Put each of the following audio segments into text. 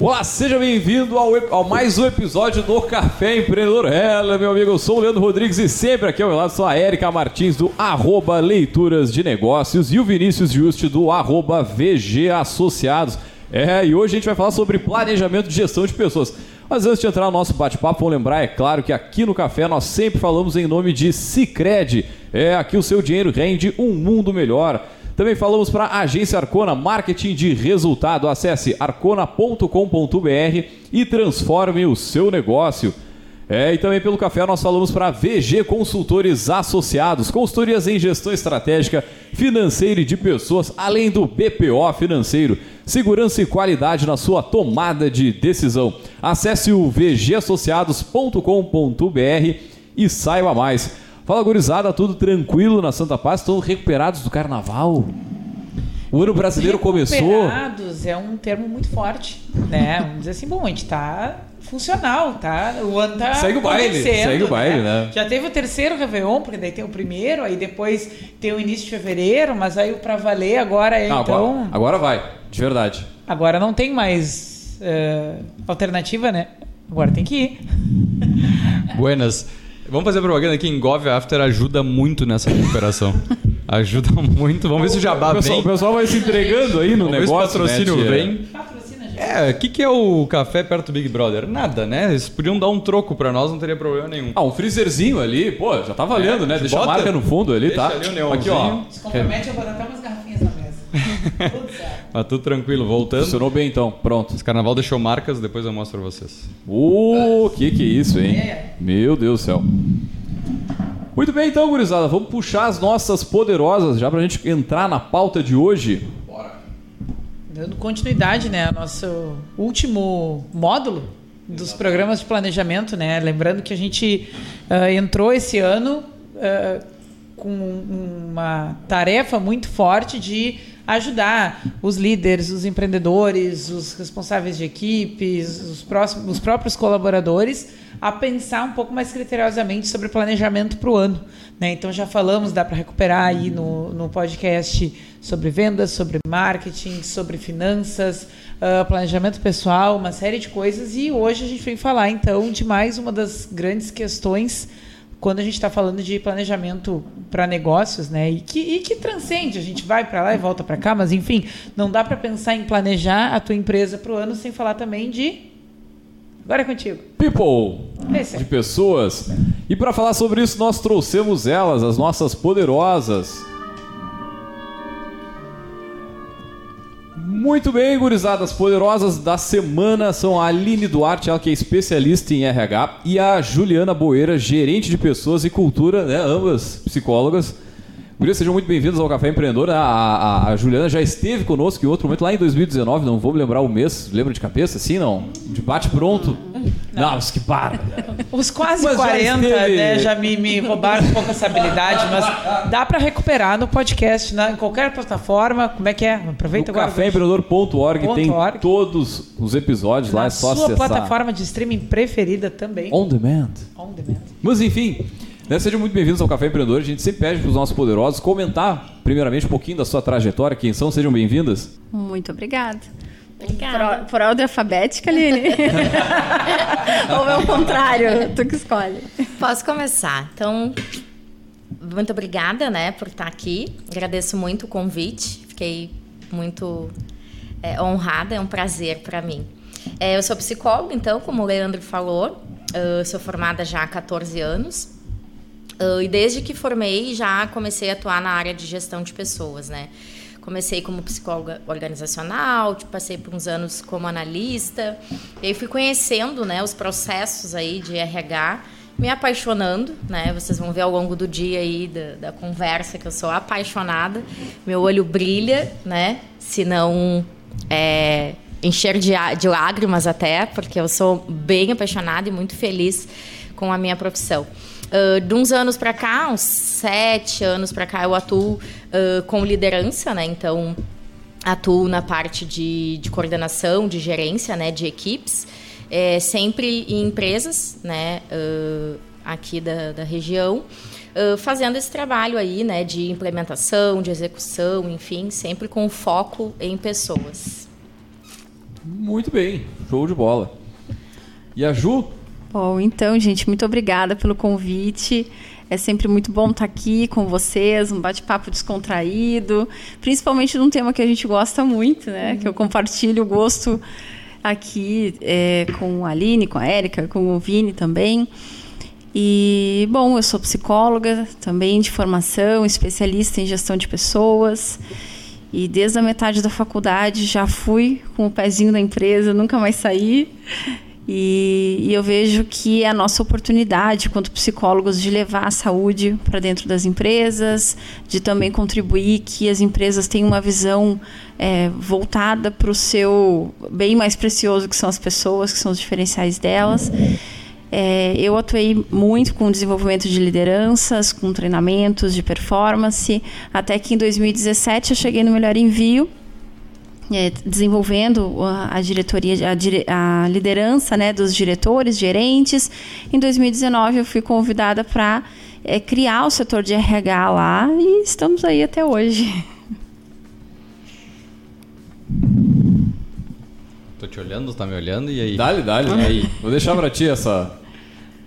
Olá, seja bem-vindo ao, ao, mais um episódio do Café Empreendedor. Ela, meu amigo, eu sou o Leandro Rodrigues e sempre aqui ao meu lado sou a Érica Martins do arroba Leituras de Negócios e o Vinícius Juste do arroba VG Associados. É, e hoje a gente vai falar sobre planejamento de gestão de pessoas. Mas antes de entrar no nosso bate-papo, vamos lembrar, é claro, que aqui no Café nós sempre falamos em nome de Cicred. É, aqui o seu dinheiro rende um mundo melhor. Também falamos para a agência Arcona Marketing de Resultado. Acesse arcona.com.br e transforme o seu negócio. É, e também pelo café nós falamos para VG Consultores Associados, consultorias em gestão estratégica, financeira e de pessoas, além do BPO financeiro, segurança e qualidade na sua tomada de decisão. Acesse o vgassociados.com.br e saiba mais. Fala, gurizada, tudo tranquilo na Santa Paz? Estão recuperados do carnaval? O ano brasileiro começou. Recuperados é um termo muito forte, né? Vamos dizer assim, bom, a gente tá funcional, tá? O ano tá Segue o baile, segue o baile, né? né? Já teve o terceiro Réveillon, porque daí tem o primeiro, aí depois tem o início de fevereiro, mas aí o pra valer agora é ah, então... Agora, agora vai, de verdade. Agora não tem mais uh, alternativa, né? Agora tem que ir. Buenas. Vamos fazer propaganda aqui em Gov After ajuda muito nessa recuperação. ajuda muito. Vamos ver se o Jabá o pessoal, vem. O pessoal vai se entregando aí no Vamos negócio. Ver se o patrocínio né, vem. É, o que, que é o café perto do Big Brother? Nada, né? Eles podiam dar um troco pra nós, não teria problema nenhum. Ah, um freezerzinho ali, pô, já tá valendo, é, né? Deixa Bota, a marca no fundo ali, deixa tá? Ali o Aqui, ó. Se compromete, eu vou dar até umas garrafinhas mesa. tudo certo. Mas tudo tranquilo, voltando. Funcionou bem então, pronto. Esse carnaval deixou marcas, depois eu mostro pra vocês. Uh, que que é isso, hein? É. Meu Deus do céu. Muito bem, então, gurizada, vamos puxar as nossas poderosas já para a gente entrar na pauta de hoje. Bora. Dando continuidade, né, ao nosso último módulo dos programas de planejamento, né? Lembrando que a gente uh, entrou esse ano uh, com uma tarefa muito forte de ajudar os líderes, os empreendedores, os responsáveis de equipes, os, próximos, os próprios colaboradores a pensar um pouco mais criteriosamente sobre planejamento para o ano. Né? Então já falamos, dá para recuperar aí no, no podcast sobre vendas, sobre marketing, sobre finanças, uh, planejamento pessoal, uma série de coisas. E hoje a gente vem falar então de mais uma das grandes questões quando a gente está falando de planejamento para negócios, né? E que, e que transcende, a gente vai para lá e volta para cá, mas enfim, não dá para pensar em planejar a tua empresa para o ano sem falar também de Agora é contigo. People, Esse. de pessoas. E para falar sobre isso, nós trouxemos elas, as nossas poderosas. Muito bem, gurizadas poderosas da semana são a Aline Duarte, ela que é especialista em RH, e a Juliana Boeira, gerente de pessoas e cultura, né, ambas psicólogas. Gurias, sejam muito bem-vindos ao Café Empreendedor. A, a, a, Juliana já esteve conosco em outro momento, lá em 2019, não vou lembrar o mês. Lembra de cabeça, assim, não? De bate pronto. Não, mas que barba. Os quase mas 40, já né, já me, me roubaram um pouco essa habilidade, mas dá para recuperar no podcast, na, em qualquer plataforma. Como é que é? Aproveita no agora. Caféempreendedor.org tem org. todos os episódios na lá, é só acessar. sua plataforma de streaming preferida também. On demand. On demand. Mas enfim... Né? Sejam muito bem-vindos ao Café Empreendedor. A gente sempre pede para os nossos poderosos comentar, primeiramente, um pouquinho da sua trajetória. Quem são? Sejam bem-vindas. Muito obrigada. Obrigada. Por, por ordem alfabética, Aline? Ou é o contrário? Tu que escolhe. Posso começar. Então, muito obrigada né, por estar aqui. Agradeço muito o convite. Fiquei muito é, honrada. É um prazer para mim. É, eu sou psicóloga, então, como o Leandro falou. Eu sou formada já há 14 anos. E desde que formei, já comecei a atuar na área de gestão de pessoas, né? Comecei como psicóloga organizacional, tipo, passei por uns anos como analista, e aí fui conhecendo, né, os processos aí de RH, me apaixonando, né? Vocês vão ver ao longo do dia aí da, da conversa que eu sou apaixonada, meu olho brilha, né? Se não é, encher de, de lágrimas até, porque eu sou bem apaixonada e muito feliz com a minha profissão. Uh, de uns anos para cá, uns sete anos para cá, eu atuo uh, com liderança, né? Então, atuo na parte de, de coordenação, de gerência, né? De equipes, é, sempre em empresas, né? Uh, aqui da, da região, fazendo esse trabalho aí, né? De implementação, de execução, enfim, sempre com foco em pessoas. Muito bem, show de bola. E a Ju? Bom, então, gente, muito obrigada pelo convite. É sempre muito bom estar aqui com vocês, um bate-papo descontraído, principalmente num tema que a gente gosta muito, né? Que eu compartilho o gosto aqui é, com a Aline, com a Érica, com o Vini também. E, bom, eu sou psicóloga também de formação, especialista em gestão de pessoas. E desde a metade da faculdade já fui com o pezinho da empresa, nunca mais saí. E, e, eu vejo que é a nossa oportunidade, quanto psicólogos, de levar a saúde para dentro das empresas, de também contribuir que as empresas tenham uma visão é, voltada para o seu bem mais precioso, que são as pessoas, que são os diferenciais delas. É, eu atuei muito com desenvolvimento de lideranças, com treinamentos de performance, até que em 2017 eu cheguei no Melhor Envio, é, desenvolvendo a, a diretoria, a, a, liderança né, dos diretores, gerentes. Em 2019 eu fui convidada para é, criar o setor de RH lá e estamos aí até hoje. Tô te olhando, tá me olhando e aí? Dale, dale, e aí? Vou deixar para ti essa.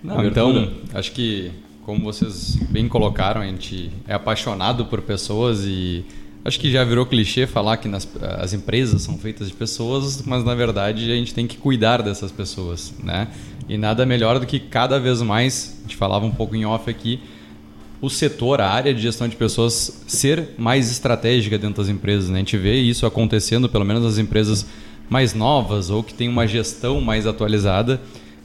Não, então, acho que como vocês bem colocaram, a gente é apaixonado por pessoas e acho que já virou clichê falar que nas, as empresas são feitas de pessoas, mas na verdade a gente tem que cuidar dessas pessoas, né? E nada melhor do que cada vez mais, a gente falava um pouco em off aqui, o setor, a área de gestão de pessoas ser mais estratégica dentro das empresas. Né? A gente vê isso acontecendo, pelo menos nas empresas mais novas ou que tem uma gestão mais atualizada,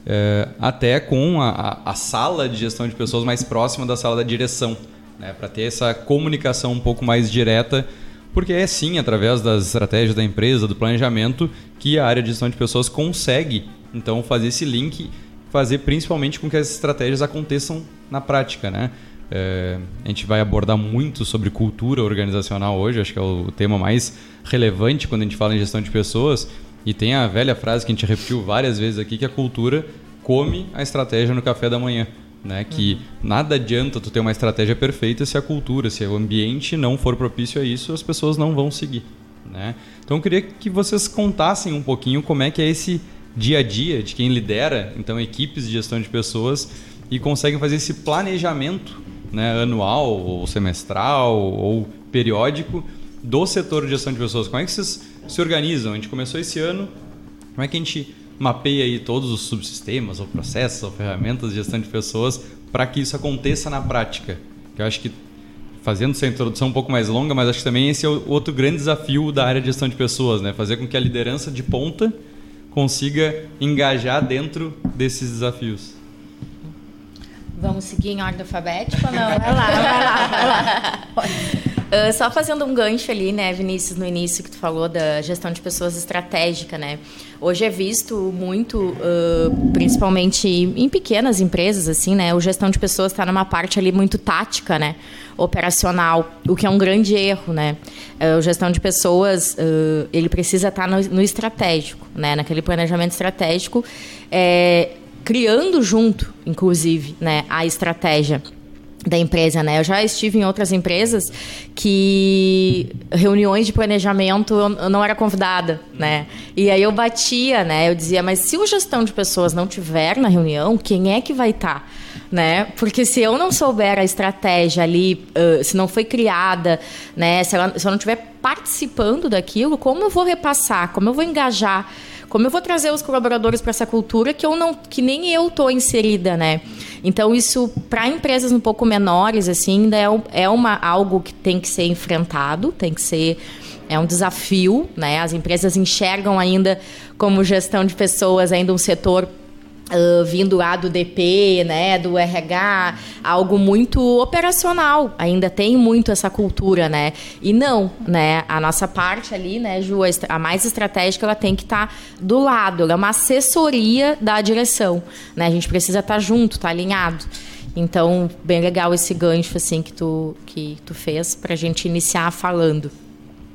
é, até com a, a, sala de gestão de pessoas mais próxima da sala da direção, né? para ter essa comunicação um pouco mais direta, porque é sim através das estratégias da empresa, do planejamento, que a área de gestão de pessoas consegue então fazer esse link, fazer principalmente com que as estratégias aconteçam na prática, né? É, a gente vai abordar muito sobre cultura organizacional hoje, acho que é o tema mais relevante quando a gente fala em gestão de pessoas. E tem a velha frase que a gente repetiu várias vezes aqui, que a cultura come a estratégia no café da manhã. Né? Que uhum. nada adianta tu ter uma estratégia perfeita se a cultura, se o ambiente não for propício a isso, as pessoas não vão seguir. Né? Então eu queria que vocês contassem um pouquinho como é que é esse dia a dia de quem lidera então equipes de gestão de pessoas e conseguem fazer esse planejamento né, anual ou semestral ou periódico do setor de gestão de pessoas. Como é que vocês se organizam? A gente começou esse ano, como é que a gente mapeia aí todos os subsistemas ou processos ou ferramentas de gestão de pessoas para que isso aconteça na prática? Eu acho que fazendo essa introdução um pouco mais longa, mas acho que também esse é o outro grande desafio da área de gestão de pessoas, né? Fazer com que a liderança de ponta consiga engajar dentro desses desafios. Vamos seguir em ordem alfabética ou não? Vai lá, vai lá, vai lá. Uh, só fazendo um gancho ali, né, Vinícius, no início que tu falou da gestão de pessoas estratégica, né? Hoje é visto muito, uh, principalmente em pequenas empresas, assim, né? O gestão de pessoas está numa parte ali muito tática, né? Operacional, o que é um grande erro, né? Uh, o gestão de pessoas, ele precisa estar tá no, no, estratégico, né? Naquele planejamento estratégico. É, criando junto, inclusive, né, a estratégia da empresa, né? Eu já estive em outras empresas que reuniões de planejamento eu não era convidada, né? E aí eu batia, né? Eu dizia, mas se o gestão de pessoas não tiver na reunião, quem é que vai estar? Tá? Né? Porque se eu não souber a estratégia ali, uh, se não foi criada, né? Se, ela, se eu não estiver participando daquilo, como eu vou repassar? Como eu vou engajar? Como eu vou trazer os colaboradores para essa cultura que eu não, que nem eu tô inserida, né? Então isso para empresas um pouco menores assim ainda é, é uma algo que tem que ser enfrentado, tem que ser é um desafio, né? As empresas enxergam ainda como gestão de pessoas ainda um setor Uh, vindo lá do DP, né, do RH, algo muito operacional. Ainda tem muito essa cultura, né? E não, né? A nossa parte ali, né, Ju, a mais estratégica, ela tem que estar tá do lado. Ela é uma assessoria da direção, né? A gente precisa estar tá junto, estar tá alinhado. Então, bem legal esse gancho assim que tu que tu fez para a gente iniciar falando.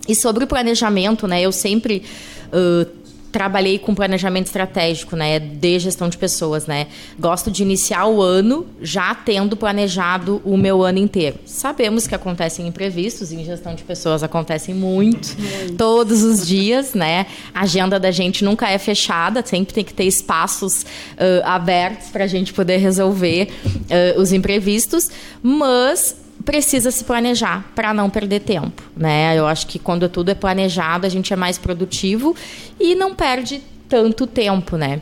E sobre o planejamento, né? Eu sempre uh, trabalhei com planejamento estratégico, né, de gestão de pessoas, né. Gosto de iniciar o ano já tendo planejado o meu ano inteiro. Sabemos que acontecem imprevistos em gestão de pessoas acontecem muito, muito. todos os dias, né. A agenda da gente nunca é fechada, sempre tem que ter espaços uh, abertos para a gente poder resolver uh, os imprevistos, mas precisa se planejar para não perder tempo, né? Eu acho que quando tudo é planejado, a gente é mais produtivo e não perde tanto tempo, né?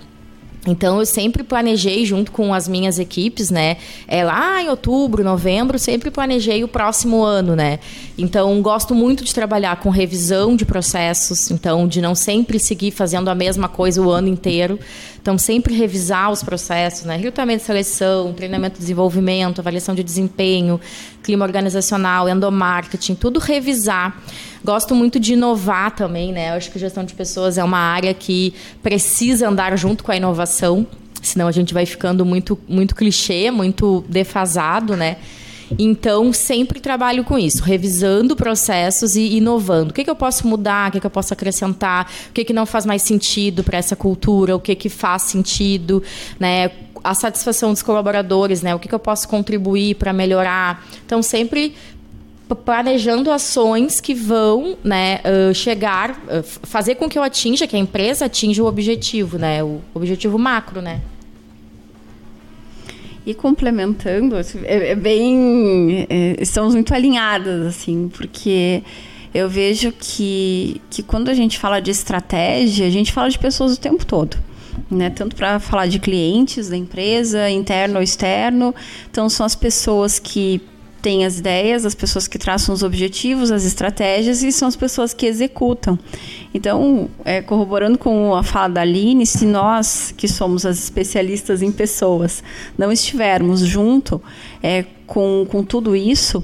Então eu sempre planejei junto com as minhas equipes, né? É lá em outubro, novembro, sempre planejei o próximo ano, né? Então gosto muito de trabalhar com revisão de processos, então de não sempre seguir fazendo a mesma coisa o ano inteiro. Então sempre revisar os processos, né? Recrutamento, seleção, treinamento, desenvolvimento, avaliação de desempenho, clima organizacional, endomarketing, tudo revisar. Gosto muito de inovar também, né? Eu acho que gestão de pessoas é uma área que precisa andar junto com a inovação, senão a gente vai ficando muito, muito clichê, muito defasado, né? Então, sempre trabalho com isso, revisando processos e inovando. O que, que eu posso mudar, o que, que eu posso acrescentar, o que, que não faz mais sentido para essa cultura, o que, que faz sentido, né? A satisfação dos colaboradores, né? O que, que eu posso contribuir para melhorar. Então, sempre planejando ações que vão né, uh, chegar, uh, fazer com que eu atinja, que a empresa atinja o objetivo, né, o objetivo macro, né. E complementando, assim, é, é bem, é, estamos muito alinhadas assim, porque eu vejo que, que quando a gente fala de estratégia, a gente fala de pessoas o tempo todo. Né, tanto para falar de clientes da empresa, interno ou externo. Então, são as pessoas que tem as ideias, as pessoas que traçam os objetivos, as estratégias e são as pessoas que executam. Então, é, corroborando com a fala da Aline, se nós, que somos as especialistas em pessoas, não estivermos junto é, com, com tudo isso,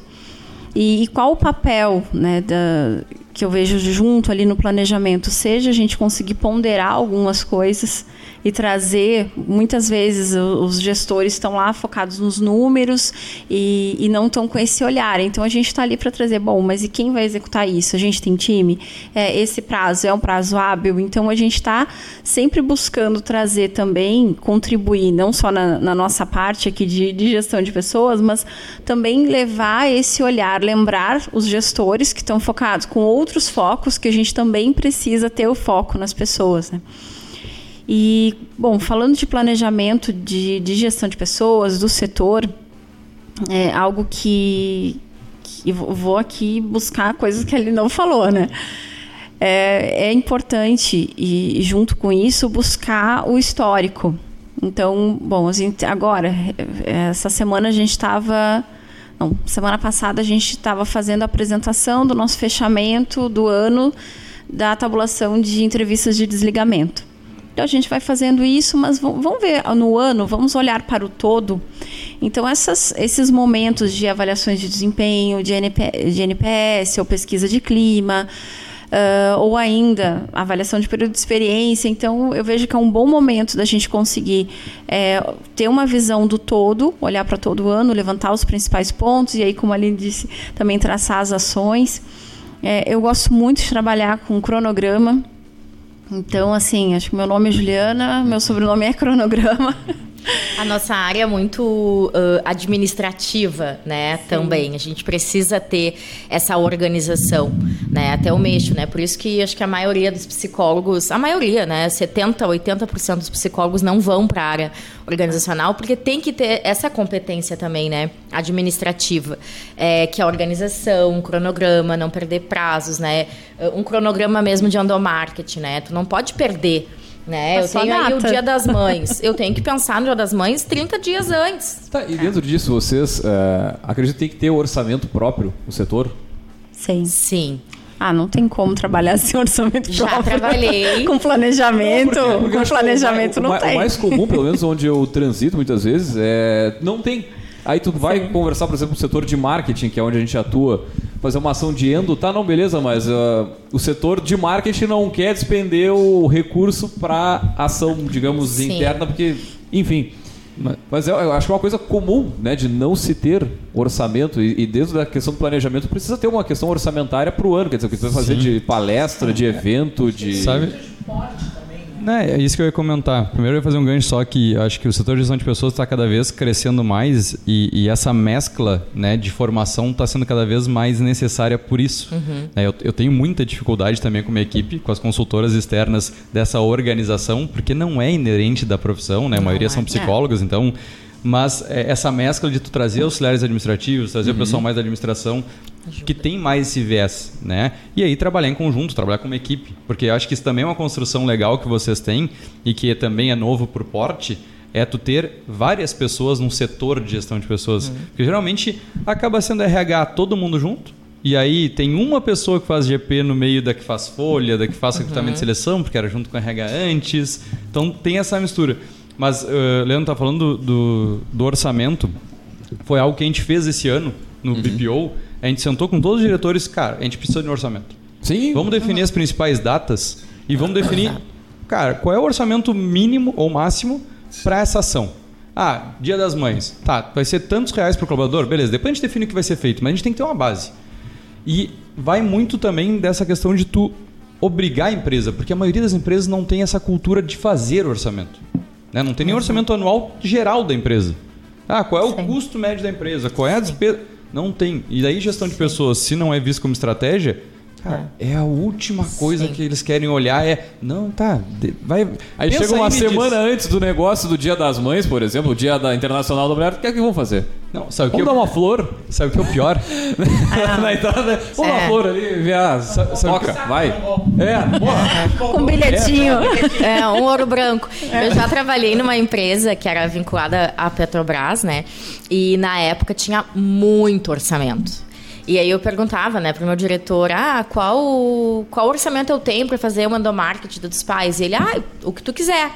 e, e qual o papel né, da, que eu vejo junto ali no planejamento? Seja a gente conseguir ponderar algumas coisas e trazer. Muitas vezes os gestores estão lá focados nos números e, e não estão com esse olhar. Então a gente está ali para trazer, bom, mas e quem vai executar isso? A gente tem time? É, esse prazo é um prazo hábil? Então a gente está sempre buscando trazer também, contribuir, não só na, na nossa parte aqui de, de gestão de pessoas, mas também levar esse olhar, lembrar os gestores que estão focados com outros focos que a gente também precisa ter o foco nas pessoas. Né? E, bom, falando de planejamento de, de gestão de pessoas, do setor, é algo que, que vou aqui buscar coisas que ele não falou, né? É, é importante, e junto com isso, buscar o histórico. Então, bom, agora, essa semana a gente estava. Não, semana passada a gente estava fazendo a apresentação do nosso fechamento do ano da tabulação de entrevistas de desligamento. Então a gente vai fazendo isso, mas vamos ver no ano, vamos olhar para o todo. Então essas, esses momentos de avaliações de desempenho, de, NP, de NPS ou pesquisa de clima, uh, ou ainda avaliação de período de experiência. Então eu vejo que é um bom momento da gente conseguir é, ter uma visão do todo, olhar para todo o ano, levantar os principais pontos e aí, como a Aline disse, também traçar as ações. É, eu gosto muito de trabalhar com cronograma. Então, assim, acho que meu nome é Juliana, meu sobrenome é Cronograma. A nossa área é muito uh, administrativa, né? Sim. Também. A gente precisa ter essa organização, né? Até o mexo, né? Por isso que acho que a maioria dos psicólogos, a maioria, né? 70, 80% dos psicólogos não vão para a área organizacional, porque tem que ter essa competência também, né? Administrativa. É, que é a organização, um cronograma, não perder prazos, né? Um cronograma mesmo de endomarketing, né? Tu não pode perder né? eu tenho aí o Dia das Mães. Eu tenho que pensar no Dia das Mães 30 dias antes. Tá, e dentro disso, vocês uh, acreditam que tem que ter orçamento próprio no setor? Sim. Sim. Ah, não tem como trabalhar sem orçamento Já próprio. trabalhei. com planejamento. Não, porque, porque com planejamento o, não o, tem. O mais comum, pelo menos onde eu transito muitas vezes, é não tem. Aí tu vai Sim. conversar, por exemplo, com o setor de marketing, que é onde a gente atua, fazer uma ação de endo, tá, não, beleza, mas uh, o setor de marketing não quer despender o recurso para ação, digamos, Sim. interna, porque, enfim. Mas eu, acho que é uma coisa comum, né, de não se ter orçamento e, e desde a questão do planejamento precisa ter uma questão orçamentária para o ano, quer dizer, o que você vai fazer de palestra, de evento, de... Sabe? É, é isso que eu ia comentar. Primeiro eu ia fazer um gancho só que acho que o setor de gestão de pessoas está cada vez crescendo mais e, e, essa mescla né, de formação está sendo cada vez mais necessária por isso. Uhum. É, eu, eu, tenho muita dificuldade também com a minha equipe, com as consultoras externas dessa organização, porque não é inerente da profissão, né? A maioria são é. psicólogos, então mas é, essa mescla de tu trazer auxiliares administrativos, trazer uhum. o pessoal mais da administração, Ajuda. que tem mais esse viés, né? E aí trabalhar em conjunto, trabalhar como equipe, porque acho que isso também é uma construção legal que vocês têm e que também é novo por porte, é tu ter várias pessoas num setor de gestão de pessoas, uhum. porque geralmente acaba sendo RH todo mundo junto, e aí tem uma pessoa que faz GP no meio da que faz folha, da que faz recrutamento uhum. de seleção, porque era junto com a RH antes. Então tem essa mistura. Mas, uh, Leandro, tá falando do, do, do, orçamento. Foi algo que a gente fez esse ano no uhum. BPO. A gente sentou com todos os diretores, cara, a gente precisa de um orçamento. Sim. Vamos definir as principais datas e vamos definir, cara, qual é o orçamento mínimo ou máximo para essa ação. Ah, Dia das Mães. Tá, vai ser tantos reais para o colaborador? Beleza, depois a gente define o que vai ser feito, mas a gente tem que ter uma base. E vai muito também dessa questão de tu obrigar a empresa, porque a maioria das empresas não tem essa cultura de fazer orçamento. Né? Não tem nem orçamento anual geral da empresa. Ah, qual é o Sim. custo médio da empresa? Qual é a despesa? Não tem. E daí gestão de pessoas, se não é visto como estratégia, Cara, é. é a última coisa Sim. que eles querem olhar é, não, tá, vai. Aí chega uma semana diz. antes do negócio do Dia das Mães, por exemplo, o Dia da Internacional da Mulher, o que é que vão fazer? Não, sabe Vamos que dar eu... uma flor. Sabe o que é o pior? Ah, Na entrada, uma é. flor ali, ver a... Toca, vai. É, porra. Com um bilhetinho. É. é, um ouro branco. Eu já trabalhei numa empresa que era vinculada à Petrobras, né? E na época tinha muito orçamento. E aí eu perguntava, né, pro meu diretor, ah, qual, qual orçamento eu tenho para fazer o endomarketing dos pais? E ele, ah, o que tu quiser.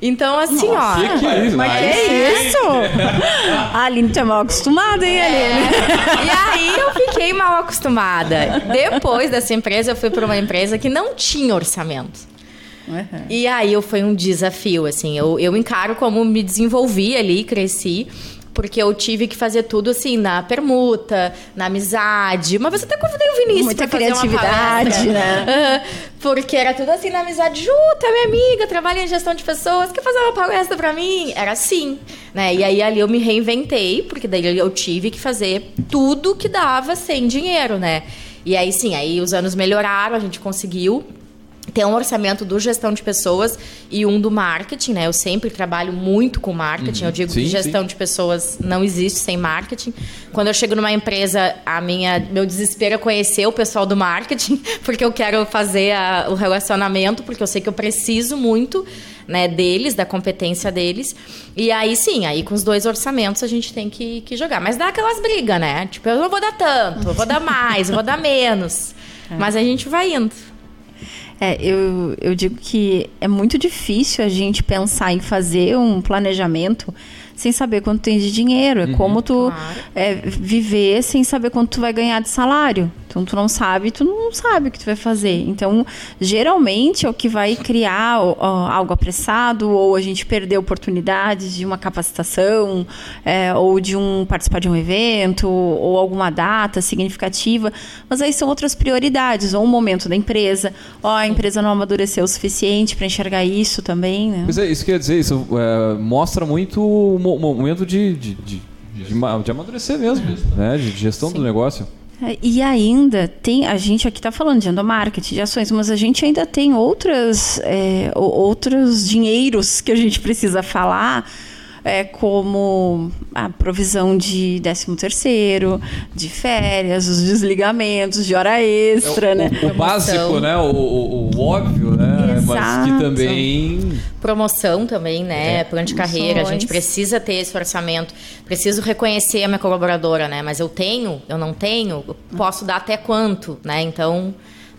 Então, assim, Nossa, ó. Que que é isso? Mas que é isso? a Aline tá mal acostumada, hein, Aline? e aí eu fiquei mal acostumada. Depois dessa empresa, eu fui para uma empresa que não tinha orçamento. Uhum. E aí eu, foi um desafio, assim. Eu, eu encaro como me desenvolvi ali, cresci porque eu tive que fazer tudo assim, na permuta, na amizade. Mas você até convidei o Vinícius Muita pra criatividade, né? porque era tudo assim na amizade. Juta, minha amiga, trabalha em gestão de pessoas, quer fazer uma palestra pra mim? Era assim, né? E aí ali eu me reinventei, porque daí eu tive que fazer tudo que dava sem dinheiro, né? E aí sim, aí os anos melhoraram, a gente conseguiu tem um orçamento do gestão de pessoas e um do marketing, né? Eu sempre trabalho muito com marketing. Uhum. Eu digo sim, que gestão sim. de pessoas não existe sem marketing. Quando eu chego numa empresa, a minha meu desespero é conhecer o pessoal do marketing, porque eu quero fazer a, o relacionamento, porque eu sei que eu preciso muito, né, deles, da competência deles. E aí sim, aí com os dois orçamentos a gente tem que, que jogar. Mas dá aquelas brigas, né? Tipo, eu não vou dar tanto, eu vou dar mais, eu vou dar menos. É. Mas a gente vai indo. É, eu, eu digo que é muito difícil a gente pensar em fazer um planejamento sem saber quanto tem de dinheiro. É uhum, como tu claro. é, viver sem saber quanto tu vai ganhar de salário. Então tu não sabe, tu não sabe o que tu vai fazer. Então, geralmente é o que vai criar ó, algo apressado ou a gente perder oportunidades de uma capacitação é, ou de um participar de um evento ou alguma data significativa. Mas aí são outras prioridades ou um momento da empresa. Ó, a empresa não amadureceu o suficiente para enxergar isso também. Né? Pois é, isso quer dizer isso é, mostra muito o momento de, de, de, de, de amadurecer mesmo, né? De gestão Sim. do negócio. É, e ainda tem, a gente aqui está falando de endomarketing, de ações, mas a gente ainda tem outras, é, outros dinheiros que a gente precisa falar é, como a provisão de 13 terceiro, de férias, os desligamentos de hora extra, é o, né? O, o básico, né? O, o, o, óbvio, né? Exato. Mas que também... Promoção também, né? É. Plano de carreira. A gente precisa ter esse orçamento. Preciso reconhecer a minha colaboradora, né? Mas eu tenho, eu não tenho, eu posso dar até quanto, né? Então,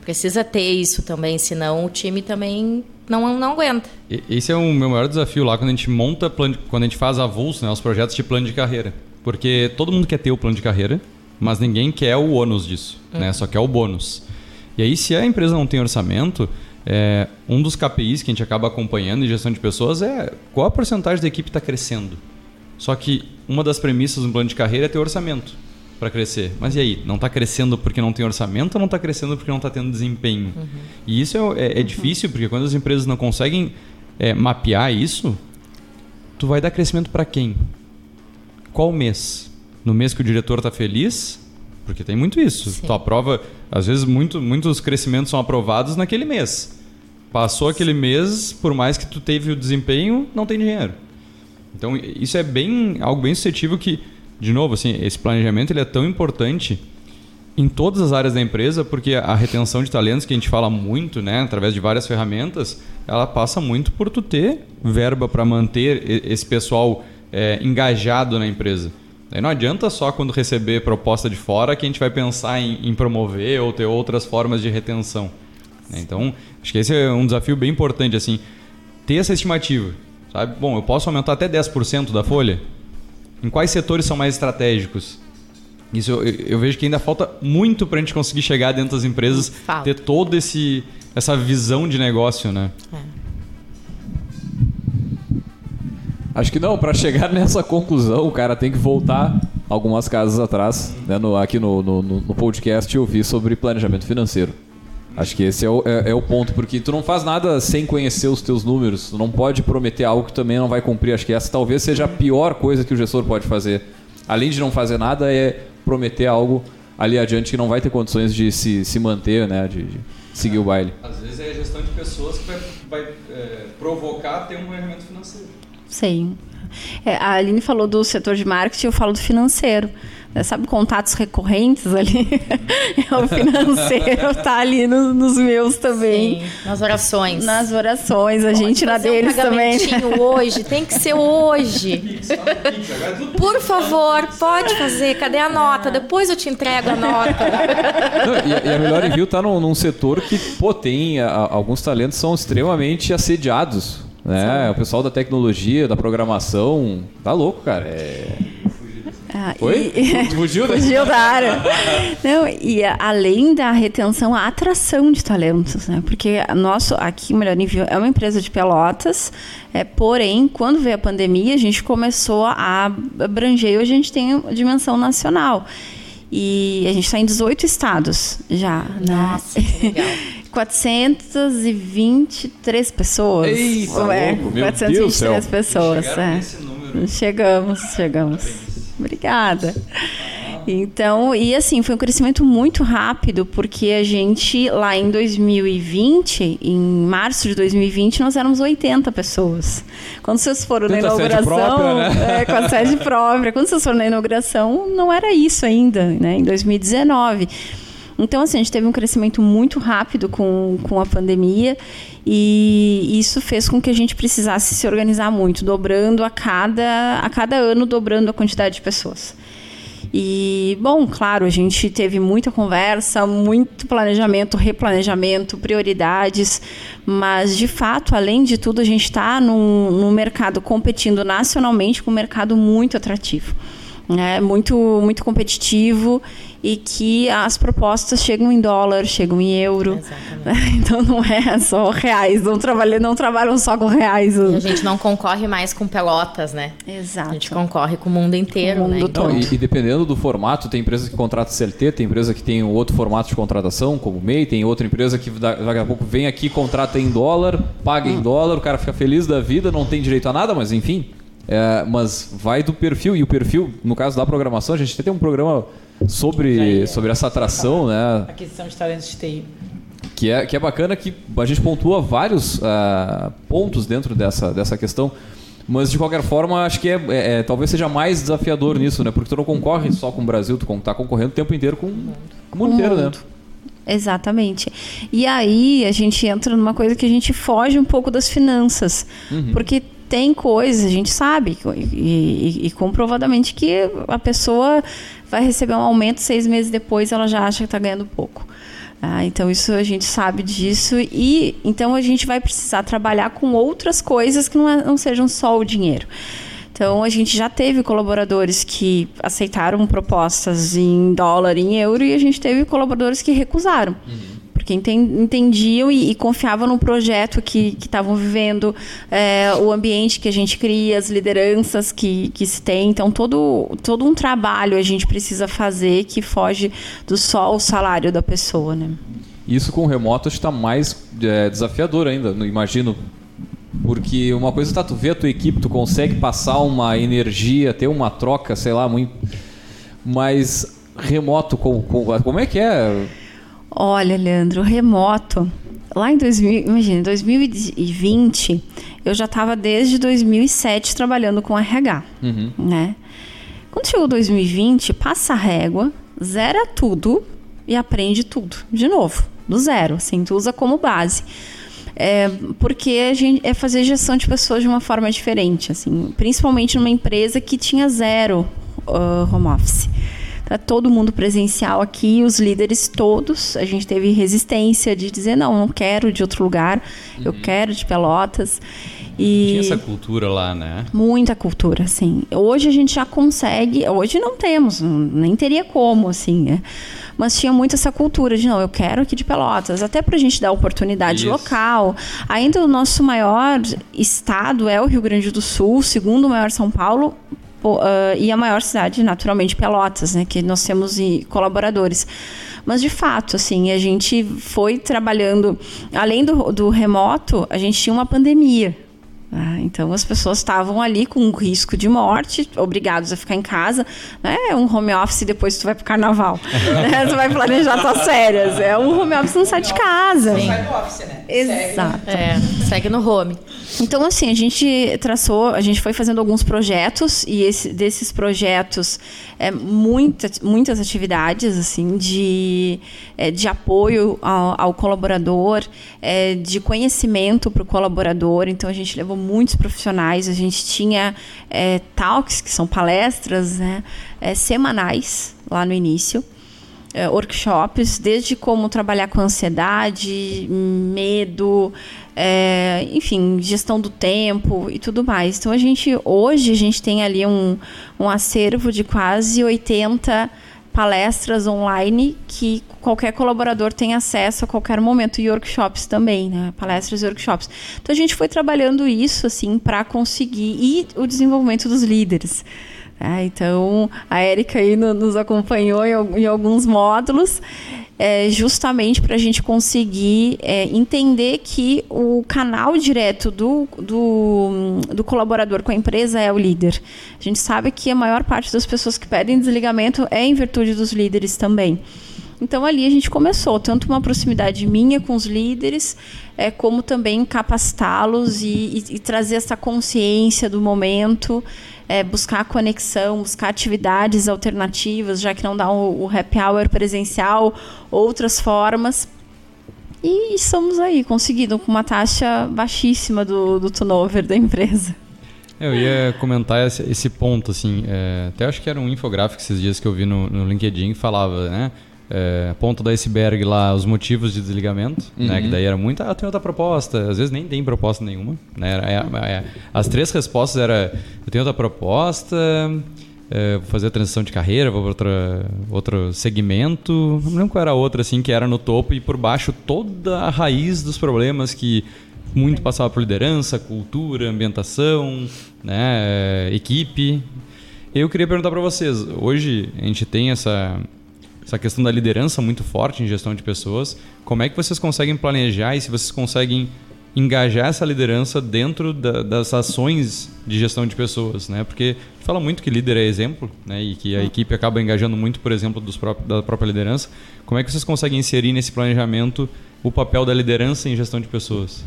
precisa ter isso também, senão o time também não, não aguenta. Esse é o meu maior desafio lá quando a gente monta, quando a gente faz avulso, né, os projetos de plano de carreira. Porque todo mundo quer ter o plano de carreira, mas ninguém quer o ônus disso, uhum. né? Só quer o bônus. E aí, se a empresa não tem orçamento, é, um dos KPIs que a gente acaba acompanhando em gestão de pessoas é qual a porcentagem da equipe está crescendo. Só que uma das premissas do plano de carreira é ter orçamento. Para crescer. Mas e aí? Não está crescendo porque não tem orçamento ou não está crescendo porque não está tendo desempenho? Uhum. E isso é, é, é difícil porque quando as empresas não conseguem é, mapear isso, tu vai dar crescimento para quem? Qual mês? No mês que o diretor está feliz? Porque tem muito isso. Sim. Tu aprova, às vezes muito, muitos crescimentos são aprovados naquele mês. Passou aquele mês, por mais que tu teve o desempenho, não tem dinheiro. Então isso é bem algo bem suscetível que, de novo, assim, esse planejamento ele é tão importante em todas as áreas da empresa, porque a retenção de talentos que a gente fala muito, né, através de várias ferramentas, ela passa muito por tu ter verba para manter esse pessoal é, engajado na empresa. Daí não adianta só quando receber proposta de fora que a gente vai pensar em, em promover ou ter outras formas de retenção. Né? Então, acho que esse é um desafio bem importante, assim, ter essa estimativa. Sabe? Bom, eu posso aumentar até 10% da folha? Em quais setores são mais estratégicos? Isso eu, eu vejo que ainda falta muito para a gente conseguir chegar dentro das empresas, falta. ter toda esse, essa visão de negócio, né? É. Acho que não, para chegar nessa conclusão, o cara tem que voltar algumas casas atrás, né, no, aqui no, no, no podcast, e ouvir sobre planejamento financeiro. Acho que esse é o, é, é, o ponto, porque tu não faz nada sem conhecer os teus números. Tu não pode prometer algo que também não vai cumprir. Acho que essa talvez seja a pior coisa que o gestor pode fazer. Além de não fazer nada, é prometer algo ali adiante que não vai ter condições de se, se manter, né? De, de seguir o baile. Às vezes é a gestão de pessoas que vai, vai é, provocar ter um movimento financeiro. Sim. É, a Aline falou do setor de marketing, eu falo do financeiro. Sabe, contatos recorrentes ali. é o financeiro está ali no, nos meus também. Sim, nas orações. Nas orações, a Pode gente na deles um também. hoje, tem que ser hoje. Por favor, pode fazer. Cadê a nota? Depois eu te entrego a nota. Não, e, a, e a Melhor Envio está num, num, setor que, pô, tem a, alguns talentos são extremamente assediados né? O pessoal da tecnologia, da programação, tá louco, cara. É... Ah, Foi? E... Fugiu, da... Fugiu da área. Não, e além da retenção, a atração de talentos, né? Porque nosso, aqui, Melhor Nível, é uma empresa de pelotas, é, porém, quando veio a pandemia, a gente começou a abranger e hoje a gente tem dimensão nacional. E a gente está em 18 estados já. Né? Nossa, né? que legal. 423 pessoas. Eita, é, louco, 423 pessoas. É. Chegamos, chegamos. Obrigada. Então, e assim, foi um crescimento muito rápido, porque a gente, lá em 2020, em março de 2020, nós éramos 80 pessoas. Quando vocês foram Tanta na inauguração. Própria, né? é, com a sede própria. Quando vocês foram na inauguração, não era isso ainda, né? Em 2019. Então, assim, a gente teve um crescimento muito rápido com, com a pandemia e isso fez com que a gente precisasse se organizar muito, dobrando a cada, a cada ano, dobrando a quantidade de pessoas. E, bom, claro, a gente teve muita conversa, muito planejamento, replanejamento, prioridades, mas, de fato, além de tudo, a gente está num, num mercado competindo nacionalmente com um mercado muito atrativo. É muito, muito competitivo e que as propostas chegam em dólar, chegam em euro. Exatamente. Então não é só reais, não trabalham, não trabalham só com reais. E a gente não concorre mais com pelotas, né? Exato. A gente concorre com o mundo inteiro, o mundo né? Todo. Não, e, e, dependendo do formato, tem empresa que contrata CLT, tem empresa que tem outro formato de contratação, como o MEI, tem outra empresa que daqui a pouco vem aqui, contrata em dólar, paga hum. em dólar, o cara fica feliz da vida, não tem direito a nada, mas enfim. É, mas vai do perfil, e o perfil, no caso da programação, a gente tem um programa sobre, sobre essa atração, né? Aquisição de talentos de TI. Que é, que é bacana que a gente pontua vários uh, pontos dentro dessa, dessa questão. Mas de qualquer forma, acho que é, é, é, talvez seja mais desafiador nisso, né? Porque tu não concorre só com o Brasil, tu está concorrendo o tempo inteiro com, com o mundo inteiro, né? Exatamente. E aí a gente entra numa coisa que a gente foge um pouco das finanças. Uhum. Porque tem coisas, a gente sabe, e, e, e, comprovadamente que a pessoa vai receber um aumento seis meses depois, ela já acha que está ganhando pouco. Ah, então isso a gente sabe disso e então a gente vai precisar trabalhar com outras coisas que não, é, não sejam só o dinheiro. Então a gente já teve colaboradores que aceitaram propostas em dólar, em euro e a gente teve colaboradores que recusaram. Uhum porque entendiam e, e confiavam no projeto que estavam vivendo, é, o ambiente que a gente cria, as lideranças que, que se tem. Então, todo, todo um trabalho a gente precisa fazer que foge do só o salário da pessoa, né? Isso com o remoto está mais é, desafiador ainda, imagino. Porque uma coisa tá tu vê a tua equipe, tu consegue passar uma energia, ter uma troca, sei lá, muito. Mas remoto, como, como é que é? Olha, Leandro, remoto. Lá em 2000, imagina, 2020, eu já estava desde 2007 trabalhando com RH, uhum. né? Quando chegou 2020, passa a régua, zera tudo e aprende tudo de novo, do zero, assim, tu usa como base. É, porque a gente é fazer gestão de pessoas de uma forma diferente, assim, principalmente numa empresa que tinha zero uh, home office. Tá todo mundo presencial aqui, os líderes todos. A gente teve resistência de dizer: não, não quero de outro lugar, uhum. eu quero de Pelotas. E Tinha essa cultura lá, né? Muita cultura, sim. Hoje a gente já consegue, hoje não temos, nem teria como, assim, né? Mas tinha muito essa cultura de não, eu quero aqui de Pelotas, até para a gente dar oportunidade Isso. local. Ainda o nosso maior estado é o Rio Grande do Sul, segundo maior São Paulo, uh, e a maior cidade, naturalmente, Pelotas, né? Que nós temos colaboradores. Mas, de fato, assim, a gente foi trabalhando... Além do, do remoto, a gente tinha uma pandemia. Ah, então as pessoas estavam ali com risco de morte, obrigados a ficar em casa. Né? É um home office depois tu vai pro carnaval. né? Tu vai planejar tuas férias. É um home office não sai de casa. Sim. Sai do office, né? Exato. É, segue no home. Então, assim, a gente traçou, a gente foi fazendo alguns projetos e esse, desses projetos, é, muita, muitas atividades, assim, de, é, de apoio ao, ao colaborador, é, de conhecimento para o colaborador. Então, a gente levou muitos profissionais, a gente tinha é, talks, que são palestras, né, é, semanais lá no início. É, workshops, desde como trabalhar com ansiedade, medo, é, enfim, gestão do tempo e tudo mais. Então a gente hoje a gente tem ali um, um acervo de quase 80 palestras online que qualquer colaborador tem acesso a qualquer momento e workshops também, né? Palestras e workshops. Então a gente foi trabalhando isso assim para conseguir e o desenvolvimento dos líderes. É, então a Érica aí no, nos acompanhou em, em alguns módulos é, justamente para a gente conseguir é, entender que o canal direto do, do, do, colaborador com a empresa é o líder. A gente sabe que a maior parte das pessoas que pedem desligamento é em virtude dos líderes também. Então ali a gente começou tanto uma proximidade minha com os líderes, é, como também capacitá-los e, e, e trazer essa consciência do momento é, buscar conexão, buscar atividades alternativas, já que não dá o, o happy hour presencial, outras formas. E estamos aí, conseguindo com uma taxa baixíssima do, do turnover da empresa. Eu ia comentar esse, esse ponto, assim, é, até acho que era um infográfico esses dias que eu vi no, no LinkedIn que falava, né? É, ponto do iceberg lá, os motivos de desligamento, uhum. né? Que daí era muito, ah, tem outra proposta. Às vezes nem tem proposta nenhuma, né? É, é, as três respostas era, eu tenho outra proposta, é, vou fazer a transição de carreira, vou para outra, outro segmento. Não lembro qual era a outra, assim, que era no topo e por baixo toda a raiz dos problemas que muito passava por liderança, cultura, ambientação, né? equipe. Eu queria perguntar para vocês, hoje a gente tem essa essa questão da liderança muito forte em gestão de pessoas. Como é que vocês conseguem planejar e se vocês conseguem engajar essa liderança dentro da, das ações de gestão de pessoas, né? Porque fala muito que líder é exemplo, né? E que a equipe acaba engajando muito, por exemplo, dos próprios, da própria liderança. Como é que vocês conseguem inserir nesse planejamento o papel da liderança em gestão de pessoas?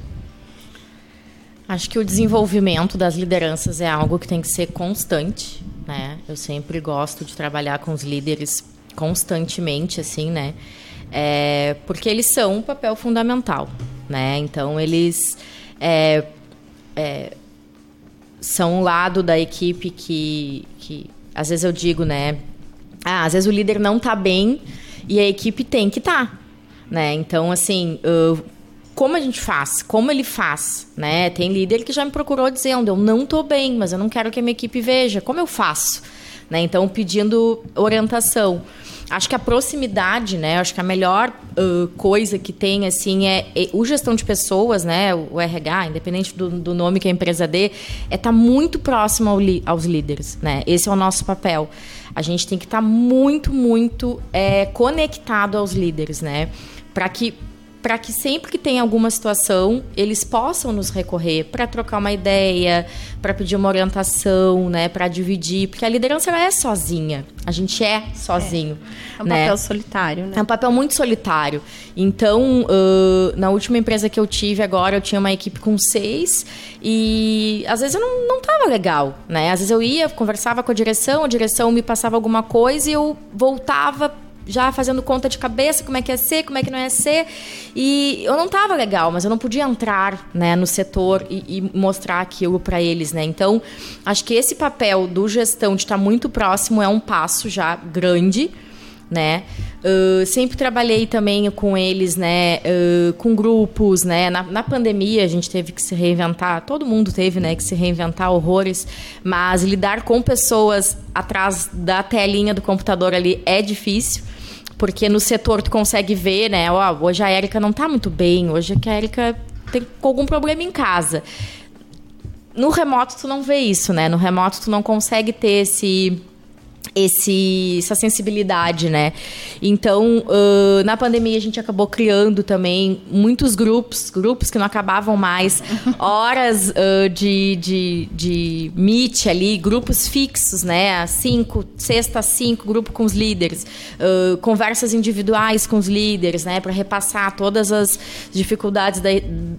Acho que o desenvolvimento das lideranças é algo que tem que ser constante, né? Eu sempre gosto de trabalhar com os líderes constantemente, assim, né? É, porque eles são um papel fundamental, né? Então, eles é, é, são um lado da equipe que, que, às vezes eu digo, né? Ah, às vezes o líder não tá bem e a equipe tem que tá, né? Então, assim, como a gente faz? Como ele faz, né? Tem líder que já me procurou dizendo, eu não tô bem, mas eu não quero que a minha equipe veja. Como eu faço? Né? Então, pedindo orientação. Acho que a proximidade, né? Acho que a melhor uh, coisa que tem, assim, é, é, o gestão de pessoas, né? O RH, independente do, do nome que a empresa dê, é estar tá muito próximo ao aos líderes, né? Esse é o nosso papel. A gente tem que estar tá muito, muito é, conectado aos líderes, né? Para que para que sempre que tem alguma situação, eles possam nos recorrer para trocar uma ideia, para pedir uma orientação, né, para dividir, porque a liderança ela é sozinha. A gente é sozinho. É, é um né? papel solitário, né? É um papel muito solitário. Então, uh, na última empresa que eu tive agora, eu tinha uma equipe com seis e às vezes eu não, não tava legal, né? Às vezes eu ia, conversava com a direção, a direção me passava alguma coisa e eu voltava já fazendo conta de cabeça como é que ia ser, como é que não ia ser. E eu não estava legal, mas eu não podia entrar né, no setor e, e mostrar aquilo para eles. Né? Então, acho que esse papel do gestão de estar muito próximo é um passo já grande. Né? Uh, sempre trabalhei também com eles, né? Uh, com grupos, né? Na, na, pandemia a gente teve que se reinventar, todo mundo teve, né? Que se reinventar horrores, mas lidar com pessoas atrás da telinha do computador ali é difícil. Porque no setor tu consegue ver, né? Ó, hoje a Érica não tá muito bem, hoje a Érica tem algum problema em casa. No remoto tu não vê isso, né? No remoto tu não consegue ter esse esse, essa sensibilidade, né? Então, uh, na pandemia a gente acabou criando também muitos grupos, grupos que não acabavam mais, horas uh, de, de, de meet ali, grupos fixos, né? Cinco, sexta, cinco, grupo com os líderes, uh, conversas individuais com os líderes, né? Para repassar todas as dificuldades da,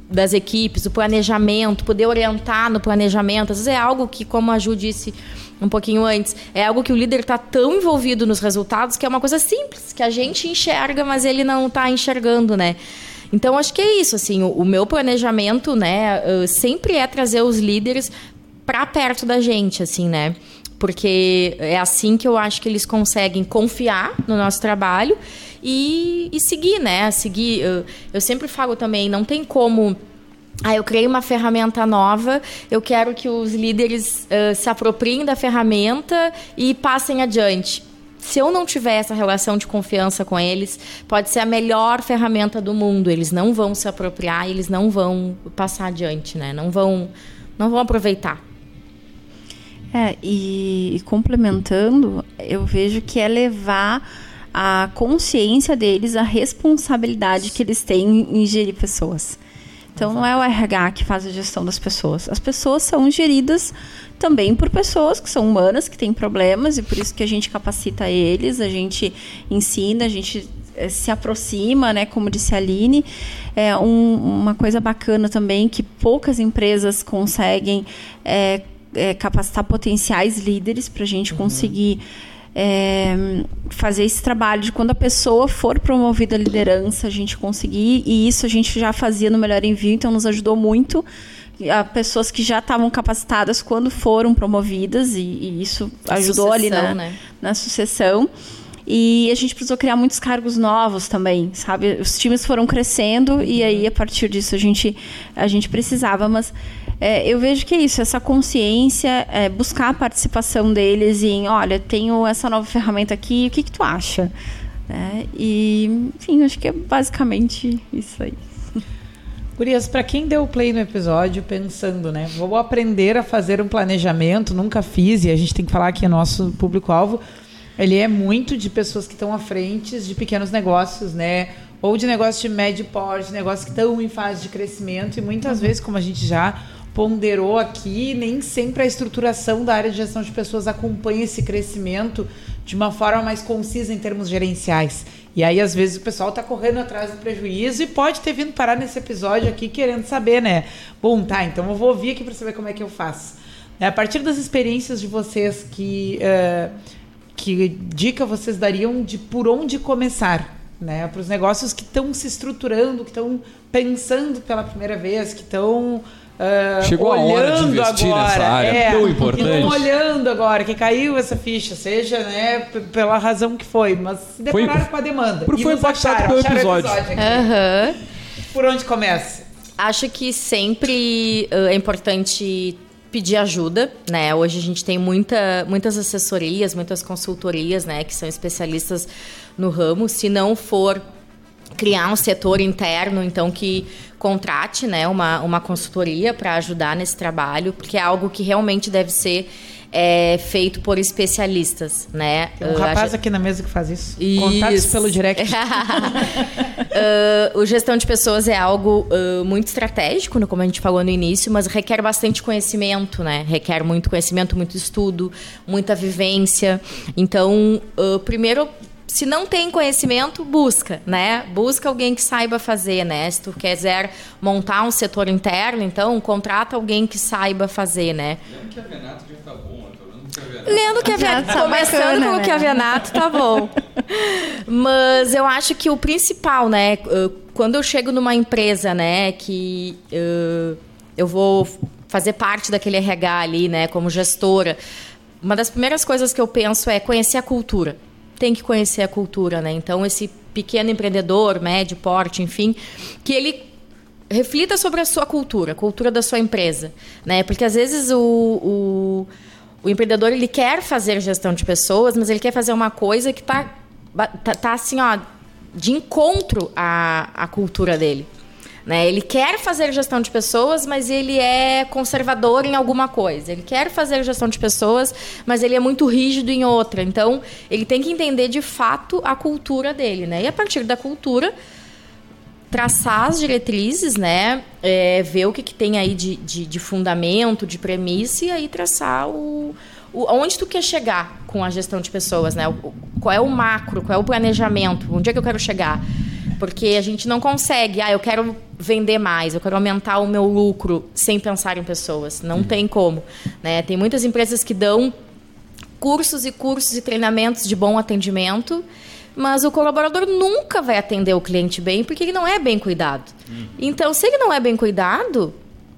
das equipes, o planejamento, poder orientar no planejamento. Às vezes é algo que, como a Ju disse, um pouquinho antes. É algo que o líder está tão envolvido nos resultados que é uma coisa simples, que a gente enxerga, mas ele não está enxergando, né? Então, acho que é isso, assim, o, o meu planejamento, né, sempre é trazer os líderes para perto da gente, assim, né? Porque é assim que eu acho que eles conseguem confiar no nosso trabalho e, e seguir, né? Seguir. Eu, eu sempre falo também, não tem como ah, eu criei uma ferramenta nova, eu quero que os líderes uh, se apropriem da ferramenta e passem adiante. Se eu não tiver essa relação de confiança com eles, pode ser a melhor ferramenta do mundo. Eles não vão se apropriar, eles não vão passar adiante, né? Não vão, não vão aproveitar. É, e, complementando, eu vejo que é levar a consciência deles, a responsabilidade que eles têm em gerir pessoas. Então não é o RH que faz a gestão das pessoas. As pessoas são geridas também por pessoas que são humanas, que têm problemas, e por isso que a gente capacita eles, a gente ensina, a gente eh, se aproxima, né? Como disse a Aline. É um, uma coisa bacana também que poucas empresas conseguem é, é, capacitar potenciais líderes para a gente uhum. conseguir é, fazer esse trabalho de quando a pessoa for promovida à liderança, a gente conseguir, e isso a gente já fazia no Melhor Envio, então nos ajudou muito. A pessoas que já estavam capacitadas quando foram promovidas, e, e isso ajudou sucessão, ali na, né? na sucessão. E a gente precisou criar muitos cargos novos também, sabe? Os times foram crescendo e aí a partir disso a gente a gente precisava, mas é, eu vejo que é isso, essa consciência, é, buscar a participação deles em, olha, tenho essa nova ferramenta aqui, o que, que tu acha? É, e, enfim, acho que é basicamente isso aí. Gurias, para quem deu play no episódio pensando, né? Vou aprender a fazer um planejamento, nunca fiz, e a gente tem que falar que é nosso público-alvo. Ele é muito de pessoas que estão à frente de pequenos negócios, né? Ou de negócios de médio porte, negócios que estão em fase de crescimento, e muitas uhum. vezes, como a gente já ponderou aqui, nem sempre a estruturação da área de gestão de pessoas acompanha esse crescimento de uma forma mais concisa em termos gerenciais. E aí, às vezes, o pessoal está correndo atrás do prejuízo e pode ter vindo parar nesse episódio aqui querendo saber, né? Bom, tá, então eu vou ouvir aqui para saber como é que eu faço. É, a partir das experiências de vocês, que, uh, que dica vocês dariam de por onde começar? Né, para os negócios que estão se estruturando, que estão pensando pela primeira vez, que estão Uh, Chegou a hora de investir agora, nessa área é, tão importante. olhando agora, que caiu essa ficha, seja né, pela razão que foi, mas se depararam foi, com a demanda. Porque foi impactado pelo episódio. episódio uhum. Por onde começa? Acho que sempre uh, é importante pedir ajuda, né? Hoje a gente tem muita, muitas assessorias, muitas consultorias, né, que são especialistas no ramo. Se não for criar um setor interno, então que contrate, né, uma, uma consultoria para ajudar nesse trabalho, porque é algo que realmente deve ser é feito por especialistas, né? Tem um uh, rapaz aqui na mesa que faz isso. isso. Contatos pelo direct. uh, o gestão de pessoas é algo uh, muito estratégico, como a gente falou no início, mas requer bastante conhecimento, né? Requer muito conhecimento, muito estudo, muita vivência. Então, uh, primeiro se não tem conhecimento, busca, né? Busca alguém que saiba fazer, né? Se tu quiser montar um setor interno, então contrata alguém que saiba fazer, né? Lendo que a Venato já tá bom, Lendo que a Venato, tá começando bacana, com o que a Venato tá bom. Mas eu acho que o principal, né? Quando eu chego numa empresa, né, que uh, eu vou fazer parte daquele RH ali, né, como gestora, uma das primeiras coisas que eu penso é conhecer a cultura tem que conhecer a cultura, né? Então, esse pequeno empreendedor, médio porte, enfim, que ele reflita sobre a sua cultura, a cultura da sua empresa, né? Porque às vezes o, o, o empreendedor ele quer fazer gestão de pessoas, mas ele quer fazer uma coisa que está tá, tá, assim, ó, de encontro à, à cultura dele. Né? Ele quer fazer gestão de pessoas, mas ele é conservador em alguma coisa. Ele quer fazer gestão de pessoas, mas ele é muito rígido em outra. Então, ele tem que entender de fato a cultura dele. Né? E a partir da cultura, traçar as diretrizes, né? É, ver o que, que tem aí de, de, de, fundamento, de premissa, e aí traçar o, onde tu quer chegar com a gestão de pessoas, né? Qual é o macro, qual é o planejamento, onde é que eu quero chegar. Porque a gente não consegue, ah, eu quero vender mais, eu quero aumentar o meu lucro sem pensar em pessoas. Não uhum. tem como. Né? Tem muitas empresas que dão cursos e cursos e treinamentos de bom atendimento, mas o colaborador nunca vai atender o cliente bem porque ele não é bem cuidado. Uhum. Então, se ele não é bem cuidado,